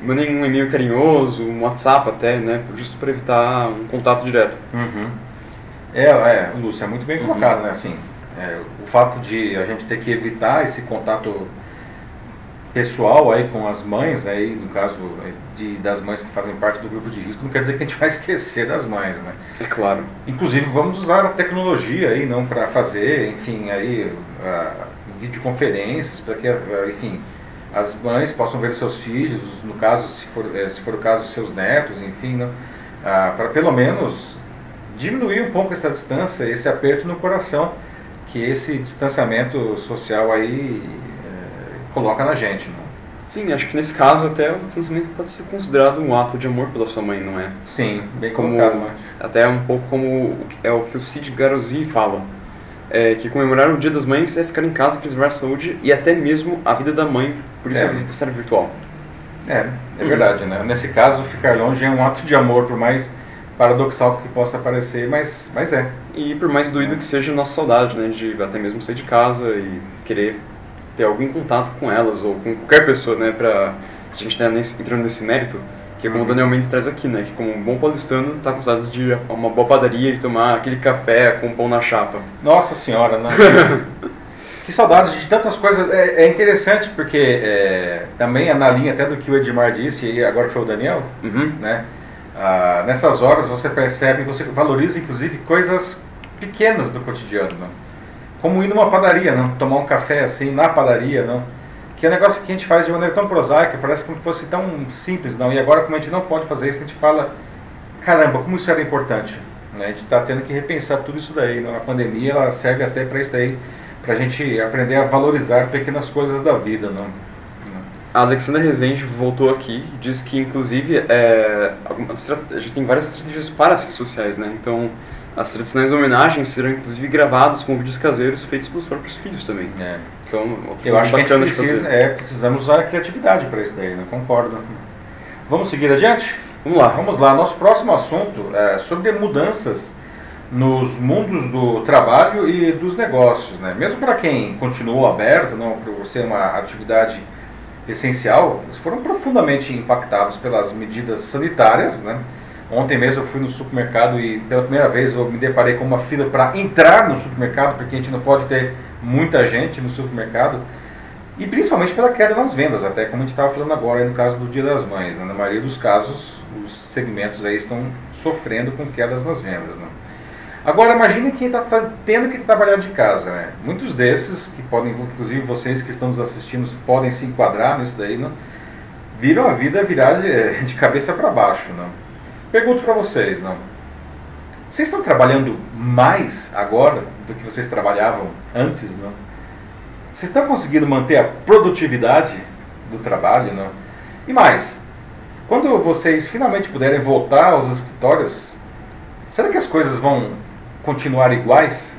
Mandem um e-mail carinhoso, um WhatsApp até, né? Justo para evitar um contato direto. Uhum. É, é, Lúcia, é muito bem colocado, uhum. né? Assim, é, o fato de a gente ter que evitar esse contato pessoal aí com as mães, aí no caso de, das mães que fazem parte do grupo de risco, não quer dizer que a gente vai [LAUGHS] esquecer das mães, né? É claro. Inclusive vamos usar a tecnologia aí não para fazer, enfim, aí uh, videoconferências para que, enfim, as mães possam ver seus filhos, no caso se for eh, se for o caso seus netos, enfim, uh, para pelo menos diminuir um pouco essa distância, esse aperto no coração que esse distanciamento social aí coloca na gente. Né? Sim, acho que nesse caso até o distanciamento pode ser considerado um ato de amor pela sua mãe, não é? Sim, bem como, colocado. Até um pouco como é o que o Cid Garozzi fala. É, que comemorar o Dia das Mães é ficar em casa, preservar a saúde e até mesmo a vida da mãe, por isso é. a visita será virtual. É, é verdade, né? Nesse caso, ficar longe é um ato de amor, por mais paradoxal que possa parecer, mas, mas é. E por mais doído que seja a nossa saudade, né? De até mesmo sair de casa e querer ter algum contato com elas ou com qualquer pessoa, né, pra a gente estar tá entrando nesse mérito, que é como o Daniel Mendes traz aqui, né, que como um bom paulistano tá com saudades de uma boa padaria, de tomar aquele café com pão na chapa. Nossa senhora, né? [LAUGHS] que saudades de tantas coisas. É, é interessante porque é, também é na linha até do que o Edmar disse, e agora foi o Daniel, uhum. né? Ah, nessas horas você percebe, você valoriza inclusive coisas pequenas do cotidiano, né? como ir numa padaria, não? Tomar um café assim na padaria, não? Que é um negócio que a gente faz de maneira tão prosaica, parece que não fosse tão simples, não. E agora, como a gente não pode fazer isso, a gente fala, caramba, como isso era importante. Né? A gente está tendo que repensar tudo isso daí. Não? A pandemia ela serve até para isso daí, para a gente aprender a valorizar pequenas coisas da vida, não? A Alexandra Rezende voltou aqui, diz que inclusive é, a gente tem várias estratégias para as redes sociais, né? Então as tradicionais homenagens serão inclusive gravadas com vídeos caseiros feitos pelos próprios filhos também. É. Então, eu acho que a gente precisa, é, precisamos usar a criatividade para isso daí, né? concordo. Vamos seguir adiante? Vamos lá. Vamos lá. Nosso próximo assunto é sobre mudanças nos mundos do trabalho e dos negócios. Né? Mesmo para quem continuou aberto, não por ser uma atividade essencial, eles foram profundamente impactados pelas medidas sanitárias, né? Ontem mesmo eu fui no supermercado e pela primeira vez eu me deparei com uma fila para entrar no supermercado, porque a gente não pode ter muita gente no supermercado. E principalmente pela queda nas vendas, até como a gente estava falando agora no caso do Dia das Mães. Né? Na maioria dos casos, os segmentos aí estão sofrendo com quedas nas vendas. Né? Agora imagine quem está tendo que trabalhar de casa. Né? Muitos desses, que podem, inclusive vocês que estão nos assistindo, podem se enquadrar nisso daí, né? viram a vida virar de, [LAUGHS] de cabeça para baixo. Né? Pergunto para vocês, não? Vocês estão trabalhando mais agora do que vocês trabalhavam antes, não? Vocês estão conseguindo manter a produtividade do trabalho, não? E mais, quando vocês finalmente puderem voltar aos escritórios, será que as coisas vão continuar iguais?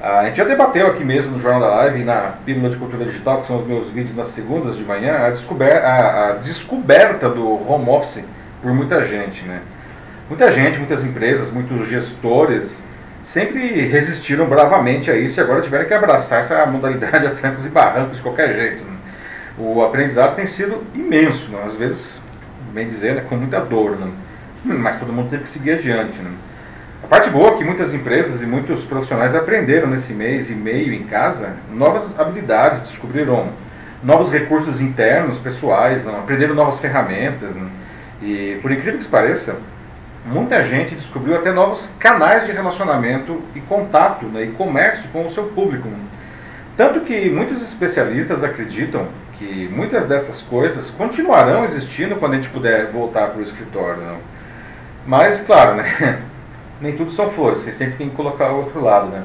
A gente já debateu aqui mesmo no Jornal da Live e na Pílula de Cultura Digital, que são os meus vídeos nas segundas de manhã, a, descober a, a descoberta do home office por muita gente, né? Muita gente, muitas empresas, muitos gestores sempre resistiram bravamente a isso e agora tiveram que abraçar essa modalidade [LAUGHS] a trancos e barrancos de qualquer jeito. Né? O aprendizado tem sido imenso, né? às vezes, bem dizer, né? com muita dor, né? mas todo mundo teve que seguir adiante. Né? A parte boa é que muitas empresas e muitos profissionais aprenderam nesse mês e meio em casa novas habilidades, descobriram novos recursos internos, pessoais, aprenderam novas ferramentas. E por incrível que pareça, muita gente descobriu até novos canais de relacionamento e contato né, e comércio com o seu público. Tanto que muitos especialistas acreditam que muitas dessas coisas continuarão existindo quando a gente puder voltar para o escritório. Mas, claro, né? [LAUGHS] nem tudo são flores, você sempre tem que colocar o outro lado. Né?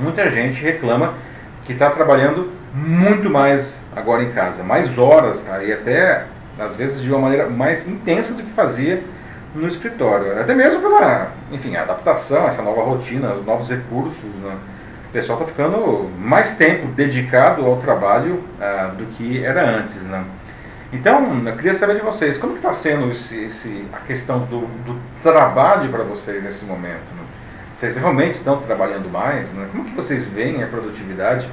Muita gente reclama que está trabalhando muito mais agora em casa, mais horas, tá? e até às vezes de uma maneira mais intensa do que fazia no escritório. Até mesmo pela, enfim, adaptação, essa nova rotina, os novos recursos. Né? O pessoal está ficando mais tempo dedicado ao trabalho ah, do que era antes. Né? Então, eu queria saber de vocês, como está sendo esse, esse, a questão do, do trabalho para vocês nesse momento? Né? Vocês realmente estão trabalhando mais? Né? Como que vocês veem a produtividade?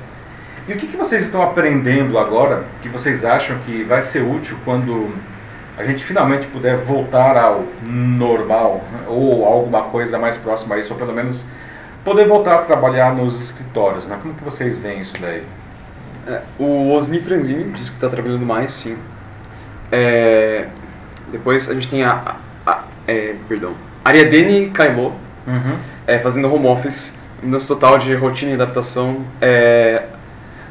E o que, que vocês estão aprendendo agora que vocês acham que vai ser útil quando a gente finalmente puder voltar ao normal ou alguma coisa mais próxima a isso, ou pelo menos poder voltar a trabalhar nos escritórios, né? Como que vocês veem isso daí? É, o Osni Franzini diz que está trabalhando mais, sim. É, depois a gente tem a, a, a é, perdão, Ariadne Caimô, uhum. é, fazendo home office, nosso total de rotina e adaptação. É,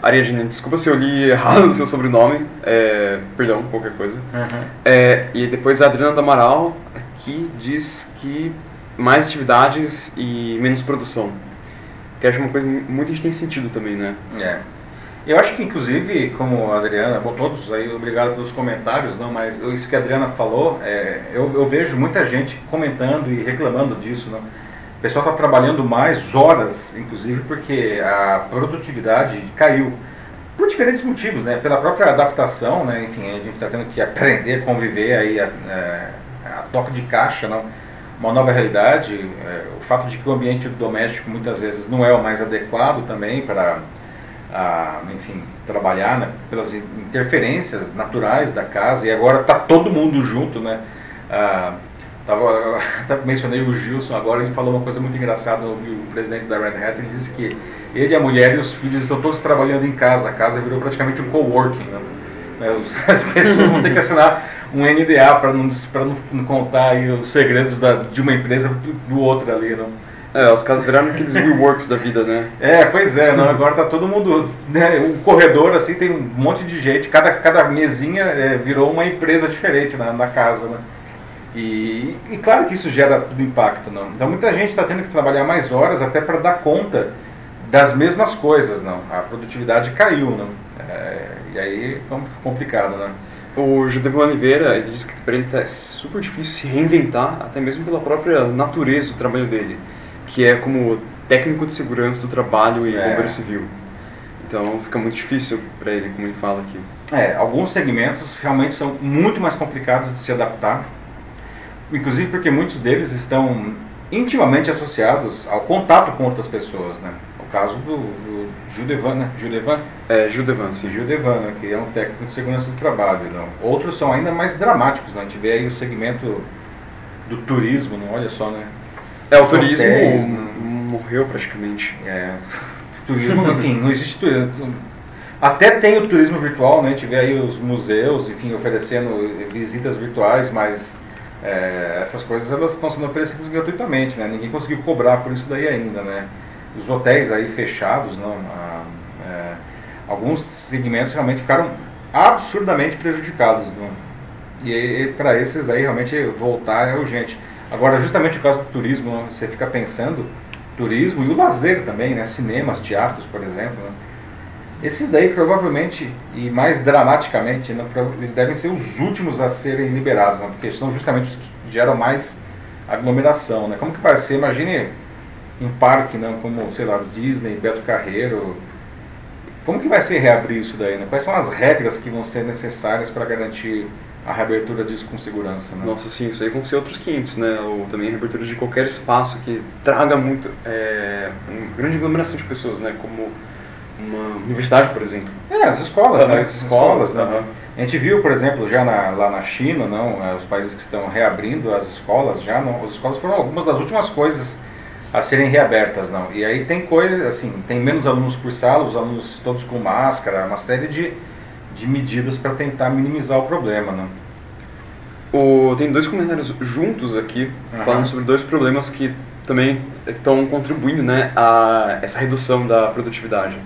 Ariadne, desculpa se eu li errado [LAUGHS] o seu sobrenome, é, perdão, qualquer coisa. Uhum. É, e depois a Adriana Damaral, que diz que mais atividades e menos produção. Que acho uma coisa muito gente tem sentido também, né? É. Eu acho que, inclusive, como a Adriana, bom, todos aí, obrigado pelos comentários, não, mas isso que a Adriana falou, é, eu, eu vejo muita gente comentando e reclamando disso, não? O pessoal está trabalhando mais horas, inclusive, porque a produtividade caiu. Por diferentes motivos, né? Pela própria adaptação, né? Enfim, a gente está tendo que aprender a conviver aí a, a, é, a toque de caixa, não? Uma nova realidade. É, o fato de que o ambiente doméstico muitas vezes não é o mais adequado também para enfim, trabalhar né, pelas interferências naturais da casa e agora está todo mundo junto, né? Ah, tava, [LAUGHS] até mencionei o Gilson agora, ele falou uma coisa muito engraçada, o, o presidente da Red Hat, ele disse que ele, a mulher e os filhos estão todos trabalhando em casa, a casa virou praticamente um coworking, né? [LAUGHS] As pessoas vão ter que assinar um NDA para não, não contar os segredos da, de uma empresa do outro ali, não? É, os casos viraram aqueles [LAUGHS] reworks da vida, né? É, pois é, não, agora tá todo mundo. Né, o corredor, assim, tem um monte de gente, cada, cada mesinha é, virou uma empresa diferente na, na casa, né? E, e, claro que isso gera tudo impacto, não? Então muita gente está tendo que trabalhar mais horas até para dar conta das mesmas coisas, não? A produtividade caiu, não? É, e aí é complicado, né? O Judevão Oliveira, ele disse que para ele tá super difícil se reinventar, até mesmo pela própria natureza do trabalho dele que é como técnico de segurança do trabalho e é. bombeiro civil. Então fica muito difícil para ele, como ele fala aqui. É, alguns segmentos realmente são muito mais complicados de se adaptar, inclusive porque muitos deles estão intimamente associados ao contato com outras pessoas, né? O caso do, do Judevan, né? Judevan? É, Judevan, sim. Judevan, né? que é um técnico de segurança do trabalho. Não? Outros são ainda mais dramáticos, né? A gente vê aí o segmento do turismo, não? olha só, né? É, o turismo hotéis, né? morreu praticamente. É, turismo, enfim, não existe turismo. Até tem o turismo virtual, né? A gente vê aí os museus, enfim, oferecendo visitas virtuais, mas é, essas coisas elas estão sendo oferecidas gratuitamente, né? Ninguém conseguiu cobrar por isso daí ainda, né? Os hotéis aí fechados, não, ah, é, alguns segmentos realmente ficaram absurdamente prejudicados, não? E para esses daí realmente voltar é urgente. Agora, justamente o caso do turismo, você fica pensando, turismo e o lazer também, né? cinemas, teatros, por exemplo. Né? Esses daí provavelmente, e mais dramaticamente, né? eles devem ser os últimos a serem liberados, né? porque são justamente os que geram mais aglomeração. Né? Como que vai ser? Imagine um parque né? como, sei lá, Disney, Beto Carreiro. Como que vai ser reabrir isso daí? Né? Quais são as regras que vão ser necessárias para garantir a reabertura disso com segurança. Nossa, sim, isso aí vão ser outros 500, né? Ou também a reabertura de qualquer espaço que traga muito, é, uma grande aglomeração de pessoas, né? Como uma universidade, por exemplo. É, as escolas, né? As escolas, escolas né? A gente viu, por exemplo, já na, lá na China, não, é, os países que estão reabrindo as escolas, já não, as escolas foram algumas das últimas coisas a serem reabertas, não. E aí tem coisas, assim, tem menos alunos por sala, os alunos todos com máscara, uma série de de medidas para tentar minimizar o problema. Né? O, tem dois comentários juntos aqui, uhum. falando sobre dois problemas que também estão contribuindo né, a essa redução da produtividade.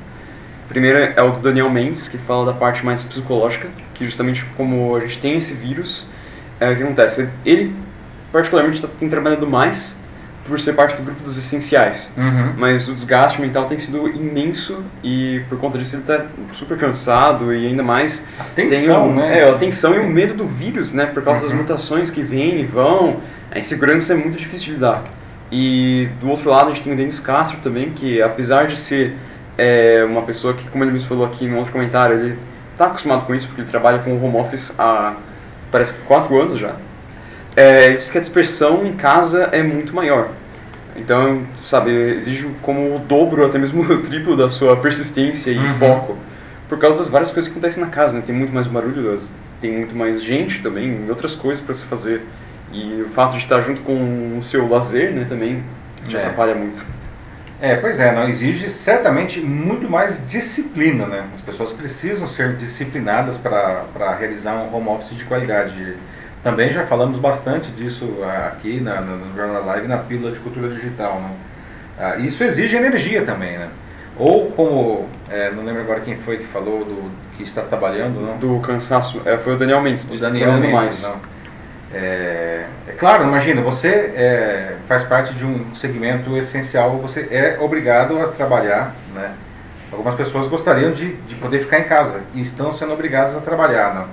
Primeiro é o do Daniel Mendes, que fala da parte mais psicológica, que justamente como a gente tem esse vírus, é, o que acontece? Ele, particularmente, tá, tem trabalhado mais por ser parte do grupo dos essenciais. Uhum. Mas o desgaste mental tem sido imenso e por conta disso ele está super cansado e ainda mais a tensão, tem o, né? É, a tensão e o medo do vírus, né? Por causa uhum. das mutações que vêm e vão. A insegurança é muito difícil de lidar. E do outro lado a gente tem o Denis Castro também, que apesar de ser é, uma pessoa que, como ele mesmo falou aqui no outro comentário, ele está acostumado com isso, porque ele trabalha com home office há, parece que, quatro anos já. É, ele diz que a dispersão em casa é muito maior. Então, sabe, exige como o dobro, até mesmo [LAUGHS] o triplo da sua persistência e Uhum. foco. Por causa das várias coisas que acontecem na casa, né? Tem muito mais barulho, tem muito mais gente também, e outras coisas para se fazer. E o fato de estar junto com o seu lazer, né, também te É. atrapalha muito. É, pois é, não exige certamente muito mais disciplina, né? As pessoas precisam ser disciplinadas para realizar um home office de qualidade. Também já falamos bastante disso ah, aqui na, na- no Jornal Live na Pílula de Cultura Digital, né? Ah, isso exige energia também, né? Ou como, é, não lembro agora quem foi que falou do que está trabalhando, não? Do cansaço, é, foi o Daniel Mendes, O Daniel Mendes, mais. não. É claro, imagina, você é, faz parte de um segmento essencial, você é obrigado a trabalhar, né? Algumas pessoas gostariam de, de poder ficar em casa e estão sendo obrigadas a trabalhar, não?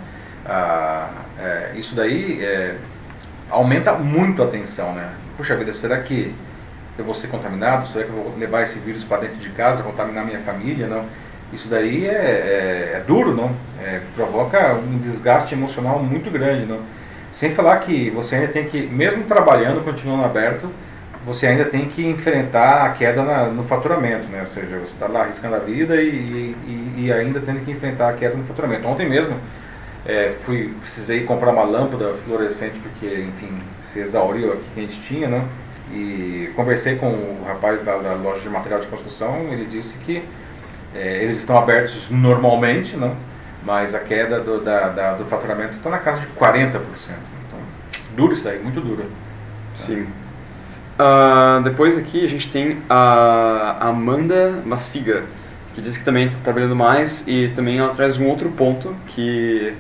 Ah, é, isso daí é, aumenta muito a tensão, né? Puxa vida, será que eu vou ser contaminado? Será que eu vou levar esse vírus para dentro de casa, contaminar minha família, não? Isso daí é, é, é duro, não? É, provoca um desgaste emocional muito grande, não? Sem falar que você ainda tem que, mesmo trabalhando, continuando aberto, você ainda tem que enfrentar a queda na- no faturamento, né? Ou seja, você está lá arriscando a vida e, e, e ainda tendo que enfrentar a queda no faturamento. Ontem mesmo, é, fui, precisei comprar uma lâmpada fluorescente porque, enfim, se exauriu aqui que a gente tinha, né? E conversei com o rapaz da, da loja de material de construção, ele disse que é, eles estão abertos normalmente, não? Mas a queda do, da, da- do faturamento está na casa de 40%. Então, duro isso aí, muito duro. Sim. Ah, depois aqui a gente tem a Amanda Maciga, que diz que também está trabalhando mais e também ela traz um outro ponto que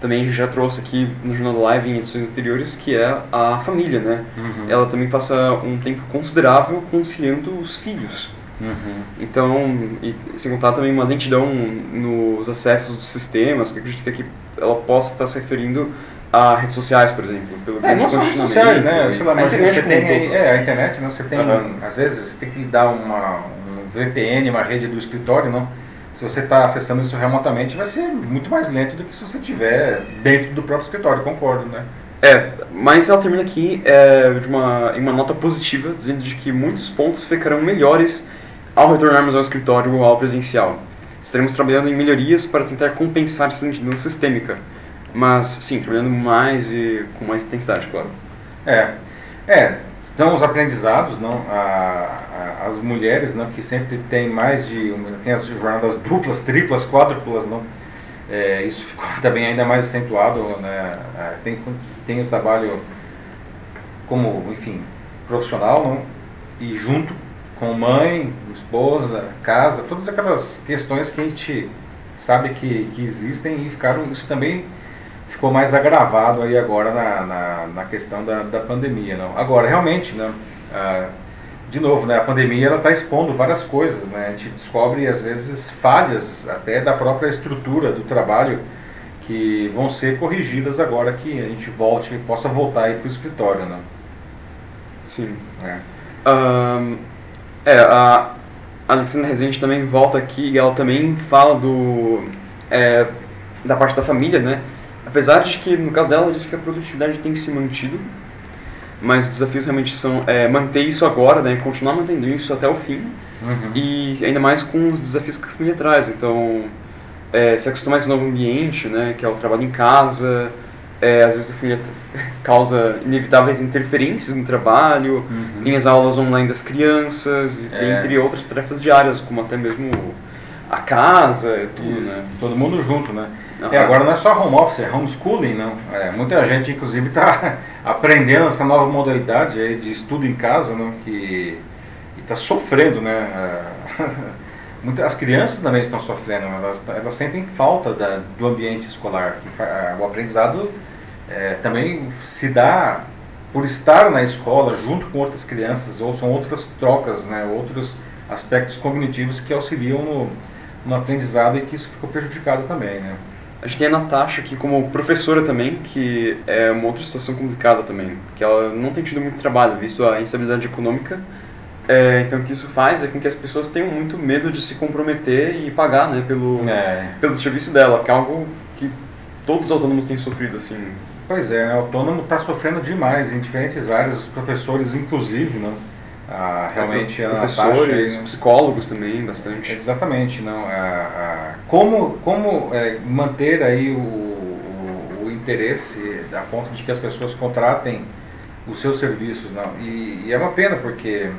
também já trouxe aqui no Jornal do Live em edições anteriores, que é a família, né? Uhum. Ela também passa um tempo considerável conciliando os filhos. Uhum. Então, e sem contar também uma lentidão nos acessos dos sistemas, que eu acredito que aqui ela possa estar se referindo a redes sociais, por exemplo. Pelo É, não só redes sociais, né? congestionamento, Sei lá, a internet você um tem aí, todo. é, a internet, né? Você tem, Aham. às vezes, você tem que dar uma, um VPN, uma rede do escritório, não? Se você está acessando isso remotamente, vai ser muito mais lento do que se você estiver dentro do próprio escritório, concordo, né? É, mas ela termina aqui é, de uma, em uma nota positiva, dizendo de que muitos pontos ficarão melhores ao retornarmos ao escritório ao presencial. Estaremos trabalhando em melhorias para tentar compensar essa lentidão sistêmica. Mas, sim, trabalhando mais e com mais intensidade, claro. É, é, estão os aprendizados, não? A, a- as mulheres, não, que sempre tem mais de, tem as jornadas duplas, triplas, quádruplas, não? É, isso ficou [LAUGHS] também ainda mais acentuado, né? É, Tem, tem o trabalho como, enfim, profissional, não? E junto com mãe, esposa, casa, todas aquelas questões que a gente sabe que, que existem e ficaram, isso também ficou mais agravado aí agora na, na, na questão da, da pandemia. Não? Agora, realmente, né, ah, de novo, né, a pandemia está expondo várias coisas. Né? A gente descobre, às vezes, falhas até da própria estrutura do trabalho que vão ser corrigidas agora que a gente volte, possa voltar aí para o escritório. Né? Sim. É. Ahn, é, a Alexandra Rezende também volta aqui e ela também fala do é, da parte da família, né? Apesar de que, no caso dela, ela disse que a produtividade tem se mantido, mas os desafios realmente são é, manter isso agora, né? Continuar mantendo isso até o fim Uhum. e ainda mais com os desafios que a família traz. Então, é, se acostumar a esse novo ambiente, né? Que é o trabalho em casa, é, às vezes a família [LAUGHS] causa inevitáveis interferências no trabalho, Uhum. tem as aulas online das crianças, É. dentre outras tarefas diárias, como até mesmo a casa e tudo, Isso, né? todo mundo junto, né? Aham. É, agora não é só home office, é homeschooling, não. É, muita gente, inclusive, está [LAUGHS] aprendendo essa nova modalidade de estudo em casa, não, que está sofrendo, né? Ah, [LAUGHS] muita- As crianças também estão sofrendo, elas, elas sentem falta da, do ambiente escolar. Que ah, o aprendizado é, também se dá por estar na escola junto com outras crianças, ou são outras trocas, né? outros aspectos cognitivos que auxiliam no, no aprendizado e que isso ficou prejudicado também, né? A gente tem a Natasha aqui como professora também, que é uma outra situação complicada também, que ela não tem tido muito trabalho, visto a instabilidade econômica É, então o que isso faz é com que as pessoas tenham muito medo de se comprometer e pagar né, pelo, É. pelo serviço dela, que é algo que todos os autônomos têm sofrido, assim. Pois é, né? o autônomo está sofrendo demais em diferentes áreas, os professores inclusive, não? Ah, realmente taxa aí, Professores, né? psicólogos também, bastante. Exatamente, não. A, a- como como é, manter aí o, o, o interesse a ponto de que as pessoas contratem os seus serviços, não? E, e é uma pena porque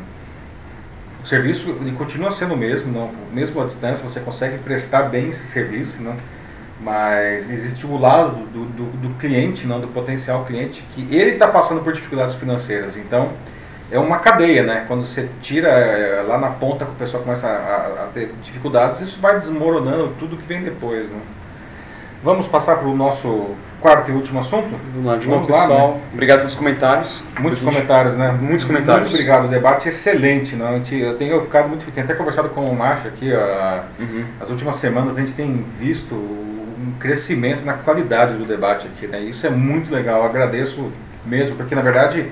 o serviço ele continua sendo o mesmo, não? Mesmo à distância você consegue prestar bem esse serviço, não? Mas existe o lado do, do, do cliente, não, do potencial cliente, que ele está passando por dificuldades financeiras. Então é uma cadeia, né? Quando você tira eh, lá na ponta que o pessoal começa a, a- ter dificuldades, isso vai desmoronando tudo que vem depois, né? Vamos passar para o nosso quarto e último assunto? Vamos Vamos lá, pessoal. né? Obrigado pelos comentários. Muitos Gente, comentários, né? Muitos comentários. Muito obrigado, o debate é excelente? A gente- Eu tenho ficado muito, tenho até conversado com o Macho aqui, ó, Uhum. as últimas semanas a gente tem visto crescimento na qualidade do debate aqui, né? Isso é muito legal, eu agradeço mesmo, porque na verdade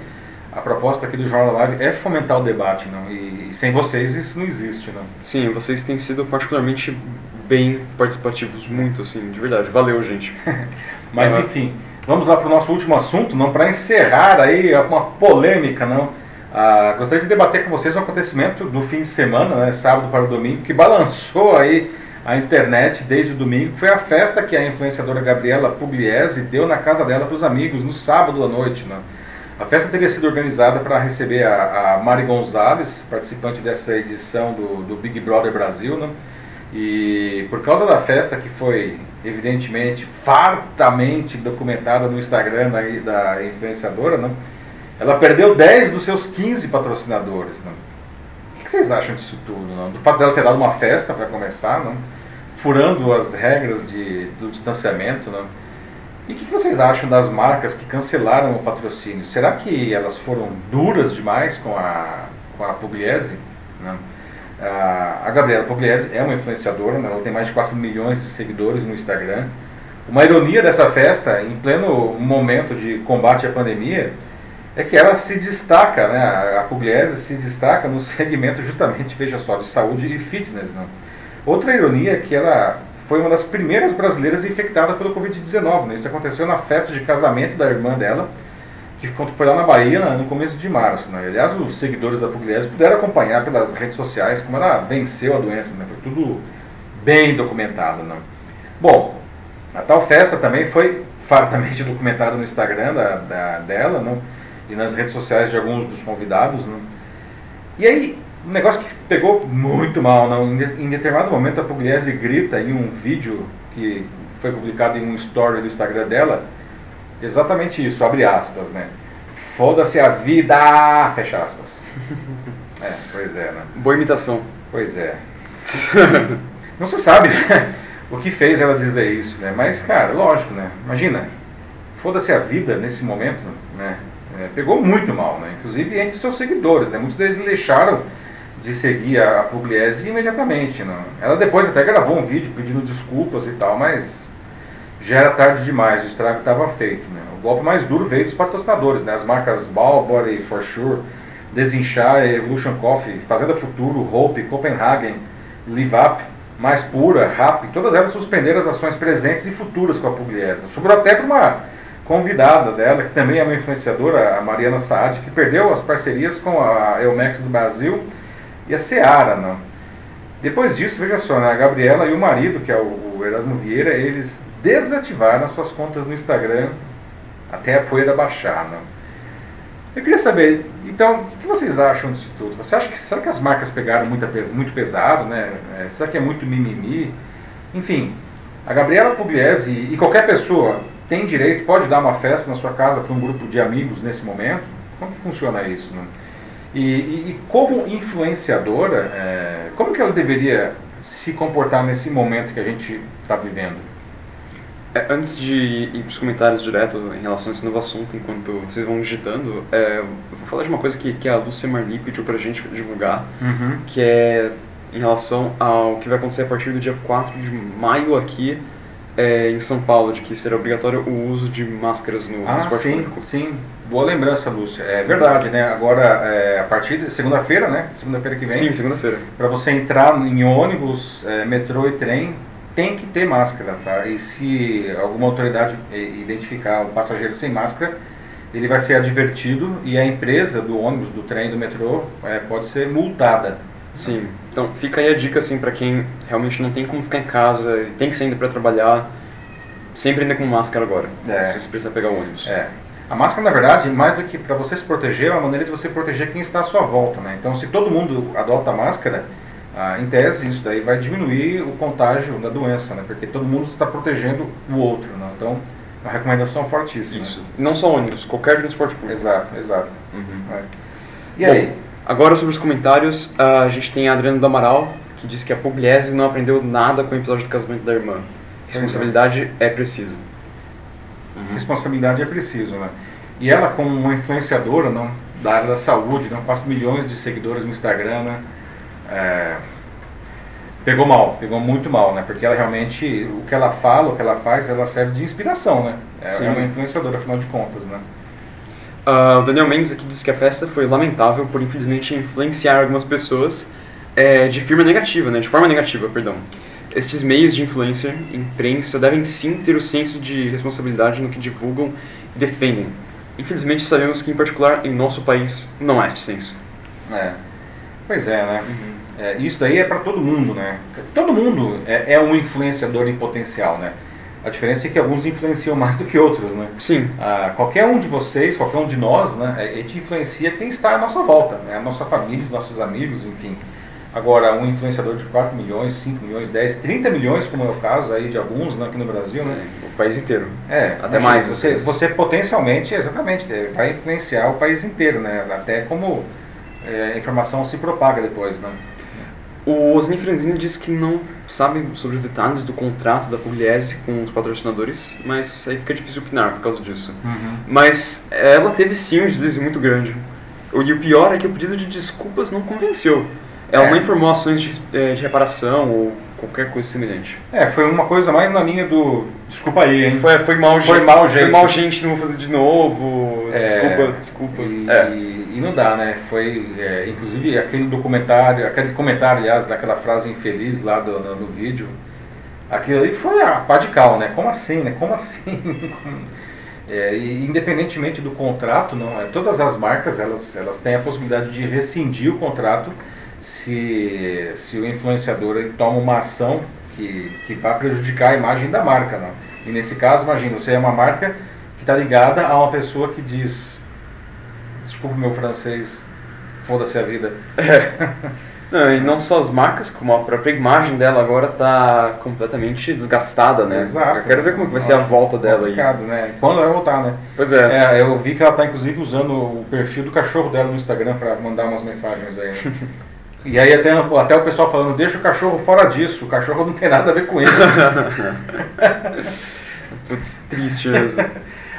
a proposta aqui do Jornal da Live é fomentar o debate, não? E, e sem vocês isso não existe, não? Sim, vocês têm sido particularmente bem participativos, muito, assim, de verdade. Valeu, gente. [LAUGHS] Mas É. enfim, vamos lá para o nosso último assunto, não para encerrar aí uma polêmica, não. Ah, gostaria de debater com vocês um acontecimento do fim de semana, né, sábado para o domingo, que balançou aí a internet desde domingo. Foi a festa que a influenciadora Gabriela Pugliese deu na casa dela para os amigos no sábado à noite, né. A festa teria sido organizada para receber a, a Mari Gonzalez, participante dessa edição do, do Big Brother Brasil, né? E por causa da festa que foi evidentemente fartamente documentada no Instagram da, da influenciadora, né? ela perdeu 10 dos seus 15 patrocinadores. Né? O que vocês acham disso tudo? Né? Do fato dela ter dado uma festa para começar, né? Furando as regras de, do distanciamento. Né? E o que vocês acham das marcas que cancelaram o patrocínio? Será que elas foram duras demais com a, com a Pugliese? Né? A a Gabriela Pugliese é uma influenciadora, né? ela tem mais de 4 milhões de seguidores no Instagram. Uma ironia dessa festa, em pleno momento de combate à pandemia, é que ela se destaca, né? a Pugliese se destaca no segmento justamente, veja só, de saúde e fitness. Né? Outra ironia é que ela foi uma das primeiras brasileiras infectadas pelo Covid-19. Né? Isso aconteceu na festa de casamento da irmã dela, que foi lá na Bahia no começo de março. Né? Aliás, os seguidores da Pugliese puderam acompanhar pelas redes sociais como ela venceu a doença. Né? Foi tudo bem documentado. Né? Bom, a tal festa também foi fartamente [LAUGHS] documentada no Instagram da, da, dela né? e nas redes sociais de alguns dos convidados. Né? E aí, um negócio que pegou muito mal. Em, de, em determinado momento, a Pugliese grita em um vídeo que foi publicado em um story do Instagram dela exatamente isso, abre aspas, né? Foda-se a vida, fecha aspas. [LAUGHS] É, pois é, né? Boa imitação. Pois é. [LAUGHS] Não se sabe [LAUGHS] o que fez ela dizer isso, né? Mas, cara, lógico, né? Imagina, foda-se a vida nesse momento, né? É, pegou muito mal, né? Inclusive entre seus seguidores, né? Muitos deles deixaram de seguir a Pugliese imediatamente, né? Ela depois até gravou um vídeo pedindo desculpas e tal, mas já era tarde demais, o estrago estava feito, né? O golpe mais duro veio dos patrocinadores, né? As marcas Balbody, For Sure, Desinchar, Evolution Coffee, Fazenda Futuro, Hope, Copenhagen, Live Up, Mais Pura, Rap, todas elas suspenderam as ações presentes e futuras com a Pugliese. Sobrou até para uma convidada dela, que também é uma influenciadora, a Mariana Saad, que perdeu as parcerias com a Elmex do Brasil e a Seara, não. Depois disso, veja só, né, a Gabriela e o marido, que é o Erasmo Vieira, eles desativaram as suas contas no Instagram até a poeira baixar, não. Eu queria saber, então, o que vocês acham disso tudo? Você acha que será que as marcas pegaram muito, muito pesado, né? É, será que é muito mimimi? Enfim, a Gabriela Pugliese e qualquer pessoa tem direito, pode dar uma festa na sua casa para um grupo de amigos nesse momento? Como que funciona isso? Né? E, e, e, como influenciadora, é, como que ela deveria se comportar nesse momento que a gente está vivendo? É, antes de ir para os comentários direto em relação a esse novo assunto, enquanto vocês vão digitando, é, vou falar de uma coisa que, que a Lúcia Marni pediu para a gente divulgar, uhum. que é em relação ao que vai acontecer a partir do dia 4 de maio aqui é, em São Paulo de que será obrigatório o uso de máscaras no Ah, transporte sim, público. sim. Boa lembrança, Lúcia. É verdade, né? Agora, é, a partir de segunda-feira, né? Segunda-feira que vem, Sim, segunda-feira. para você entrar em ônibus, é, metrô e trem, tem que ter máscara, tá? E se alguma autoridade identificar um passageiro sem máscara, ele vai ser advertido e a empresa do ônibus, do trem, do metrô, é, pode ser multada. Sim. Então fica aí a dica assim para quem realmente não tem como ficar em casa, e tem que sair para trabalhar, sempre ainda com máscara agora. É. Se você precisar pegar o ônibus. É. A máscara, na verdade, mais do que para você se proteger, é uma maneira de você proteger quem está à sua volta, né? Então, se todo mundo adota a máscara, ah, em tese, isso daí vai diminuir o contágio da doença, né? Porque todo mundo está protegendo o outro, né? Então, é uma recomendação fortíssima. Isso. Não só ônibus, qualquer transporte público. Exato, exato. Uhum. É. E Bom, aí? Agora sobre os comentários, a gente tem a Adriana do Amaral, que diz que a Pugliese não aprendeu nada com o episódio do casamento da irmã. Responsabilidade é preciso. Responsabilidade é preciso, né? E ela, como uma influenciadora não, da área da saúde, né? 4 milhões de seguidores no Instagram, né? É, pegou mal, pegou muito mal, né? Porque ela realmente, o que ela fala, o que ela faz, ela serve de inspiração, né? É, Sim. é uma influenciadora, afinal de contas, né? Ah, o Daniel Mendes aqui diz que a festa foi lamentável por infelizmente influenciar algumas pessoas é, de firma negativa, né? De forma negativa, perdão. Estes meios de influência, imprensa, devem sim ter o senso de responsabilidade no que divulgam e defendem. Infelizmente sabemos que, em particular, em nosso país, não há este senso. É. Pois é, né? É, isso daí é para todo mundo, né? Todo mundo é, é um influenciador em potencial, né? A diferença é que alguns influenciam mais do que outros, né? Sim, Ah, qualquer um de vocês, qualquer um de nós, né, a gente influencia quem está à nossa volta, né, a nossa família, os nossos amigos, enfim. Agora, um influenciador de 4 milhões, 5 milhões, 10, 30 milhões, como é o caso aí de alguns né, aqui no Brasil, né? o país inteiro. É, Até mais, Você, você potencialmente, exatamente, é, vai influenciar o país inteiro, né? Até como é, a informação se propaga depois, né? O Osni Franzini diz que não sabe sobre os detalhes do contrato da Pugliese com os patrocinadores, mas aí fica difícil opinar por causa disso. Mas ela teve sim um deslize muito grande. E o pior é que o pedido de desculpas não convenceu. Ela É. não informou ações de, eh, de reparação ou qualquer coisa semelhante. É, foi uma coisa mais na linha do. Desculpa aí, hein? Foi, foi mal, Foi gente. mal, gente. Foi mal, gente, não vou fazer de novo. É, Desculpa, desculpa. E, É. e não dá, né? Foi, é, inclusive, aquele documentário, aquele comentário, aliás, daquela frase infeliz lá do, no, no vídeo, aquilo ali foi a pá de cal, né? Como assim, né? Como assim? [LAUGHS] É, e independentemente do contrato, não, é, todas as marcas elas, elas têm a possibilidade de rescindir o contrato se, se o influenciador ele toma uma ação que, que vai prejudicar a imagem da marca. Não? E nesse caso, imagina, você é uma marca que está ligada a uma pessoa que diz desculpa o meu francês, foda-se a vida. [LAUGHS] Não, e não só as marcas, como a própria imagem dela agora tá completamente desgastada, né? Exato. Eu quero ver como que vai ser a volta dela aí. né? Quando ela vai voltar, né? Pois é. É, eu vi que ela está inclusive usando o perfil do cachorro dela no Instagram para mandar umas mensagens aí. né? [LAUGHS] E aí até, até o pessoal falando, deixa o cachorro fora disso, o cachorro não tem nada a ver com isso. [LAUGHS] Putz, triste mesmo.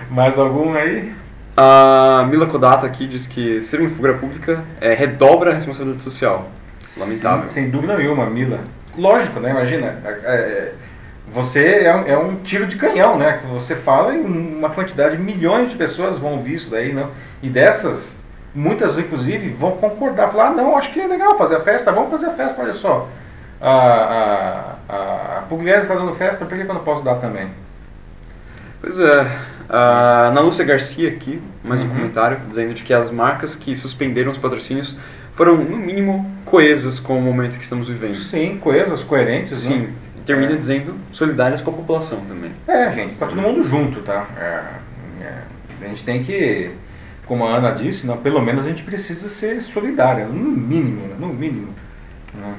Mais algum aí? A Mila Kodata aqui diz que ser uma figura pública é, redobra a responsabilidade social. Lamentável. Sem, sem dúvida nenhuma, Mila. Lógico, né? Imagina, é, é, você é um, é um tiro de canhão, né? Que você fala e uma quantidade, milhões de pessoas vão ouvir isso daí, não? E dessas, muitas inclusive vão concordar, falar, ah, não, acho que é legal fazer a festa, vamos fazer a festa, olha só. A, a, a, a Pugliese está dando festa, por que eu não posso dar também? Pois é. A Ana Lúcia Garcia aqui, mais um Uhum. comentário, dizendo de que as marcas que suspenderam os patrocínios foram, no mínimo, coesas com o momento que estamos vivendo. Sim, coesas, coerentes, Sim, né? termina dizendo solidárias com a população também. É, gente, tá todo mundo junto, tá? É, é, a gente tem que, como a Ana disse, não, pelo menos a gente precisa ser solidária, no mínimo, né? no mínimo. né?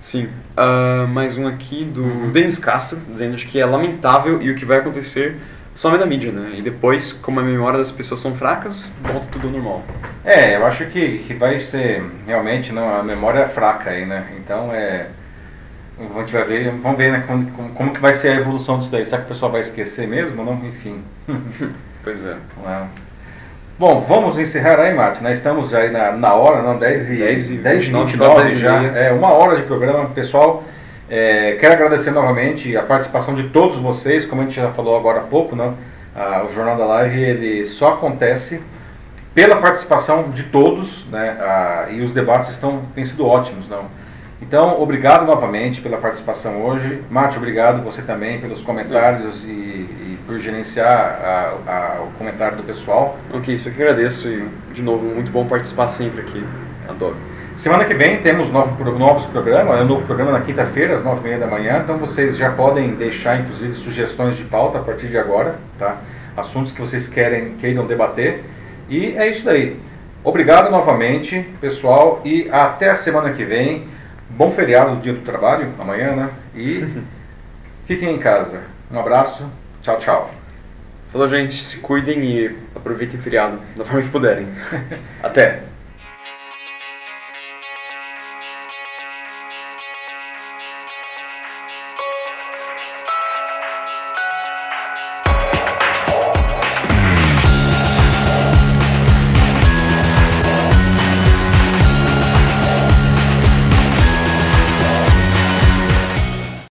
Sim. Ah, mais um aqui do Uhum. Denis Castro, dizendo de que é lamentável e o que vai acontecer some da mídia, né? E depois, como a memória das pessoas são fracas, volta tudo ao normal. É, eu acho que, que vai ser realmente não, a memória é fraca aí, né? Então é. A gente vai ver, vamos ver né, como, como, como que vai ser a evolução disso daí. Será que o pessoal vai esquecer mesmo? Não, enfim. [LAUGHS] Pois é. Né? Bom, vamos encerrar aí, Mate. Nós estamos aí na, na hora, não? 10 e, 10 e 10 e 29, 29 quase 10 e já. É uma hora de programa, pessoal. É, quero agradecer novamente a participação de todos vocês, como a gente já falou agora há pouco, né? Ah, o Jornal da Live ele só acontece pela participação de todos, né? Ah, e os debates estão, têm sido ótimos, não? Então, obrigado novamente pela participação hoje. Mate, obrigado você também pelos comentários e, e por gerenciar a, a, o comentário do pessoal. Ok, isso aqui agradeço e, de novo, muito bom participar sempre aqui. Adoro. Semana que vem temos novo, novos programas, é um novo programa na quinta-feira, às nove e meia da manhã, então vocês já podem deixar, inclusive, sugestões de pauta a partir de agora, tá? Assuntos que vocês querem, queiram debater. E é isso daí. Obrigado novamente, pessoal, e até a semana que vem. Bom feriado, dia do trabalho, amanhã, né? E [LAUGHS] fiquem em casa. Um abraço, tchau, tchau. Falou, gente, se cuidem e aproveitem o feriado da forma que puderem. [LAUGHS] Até!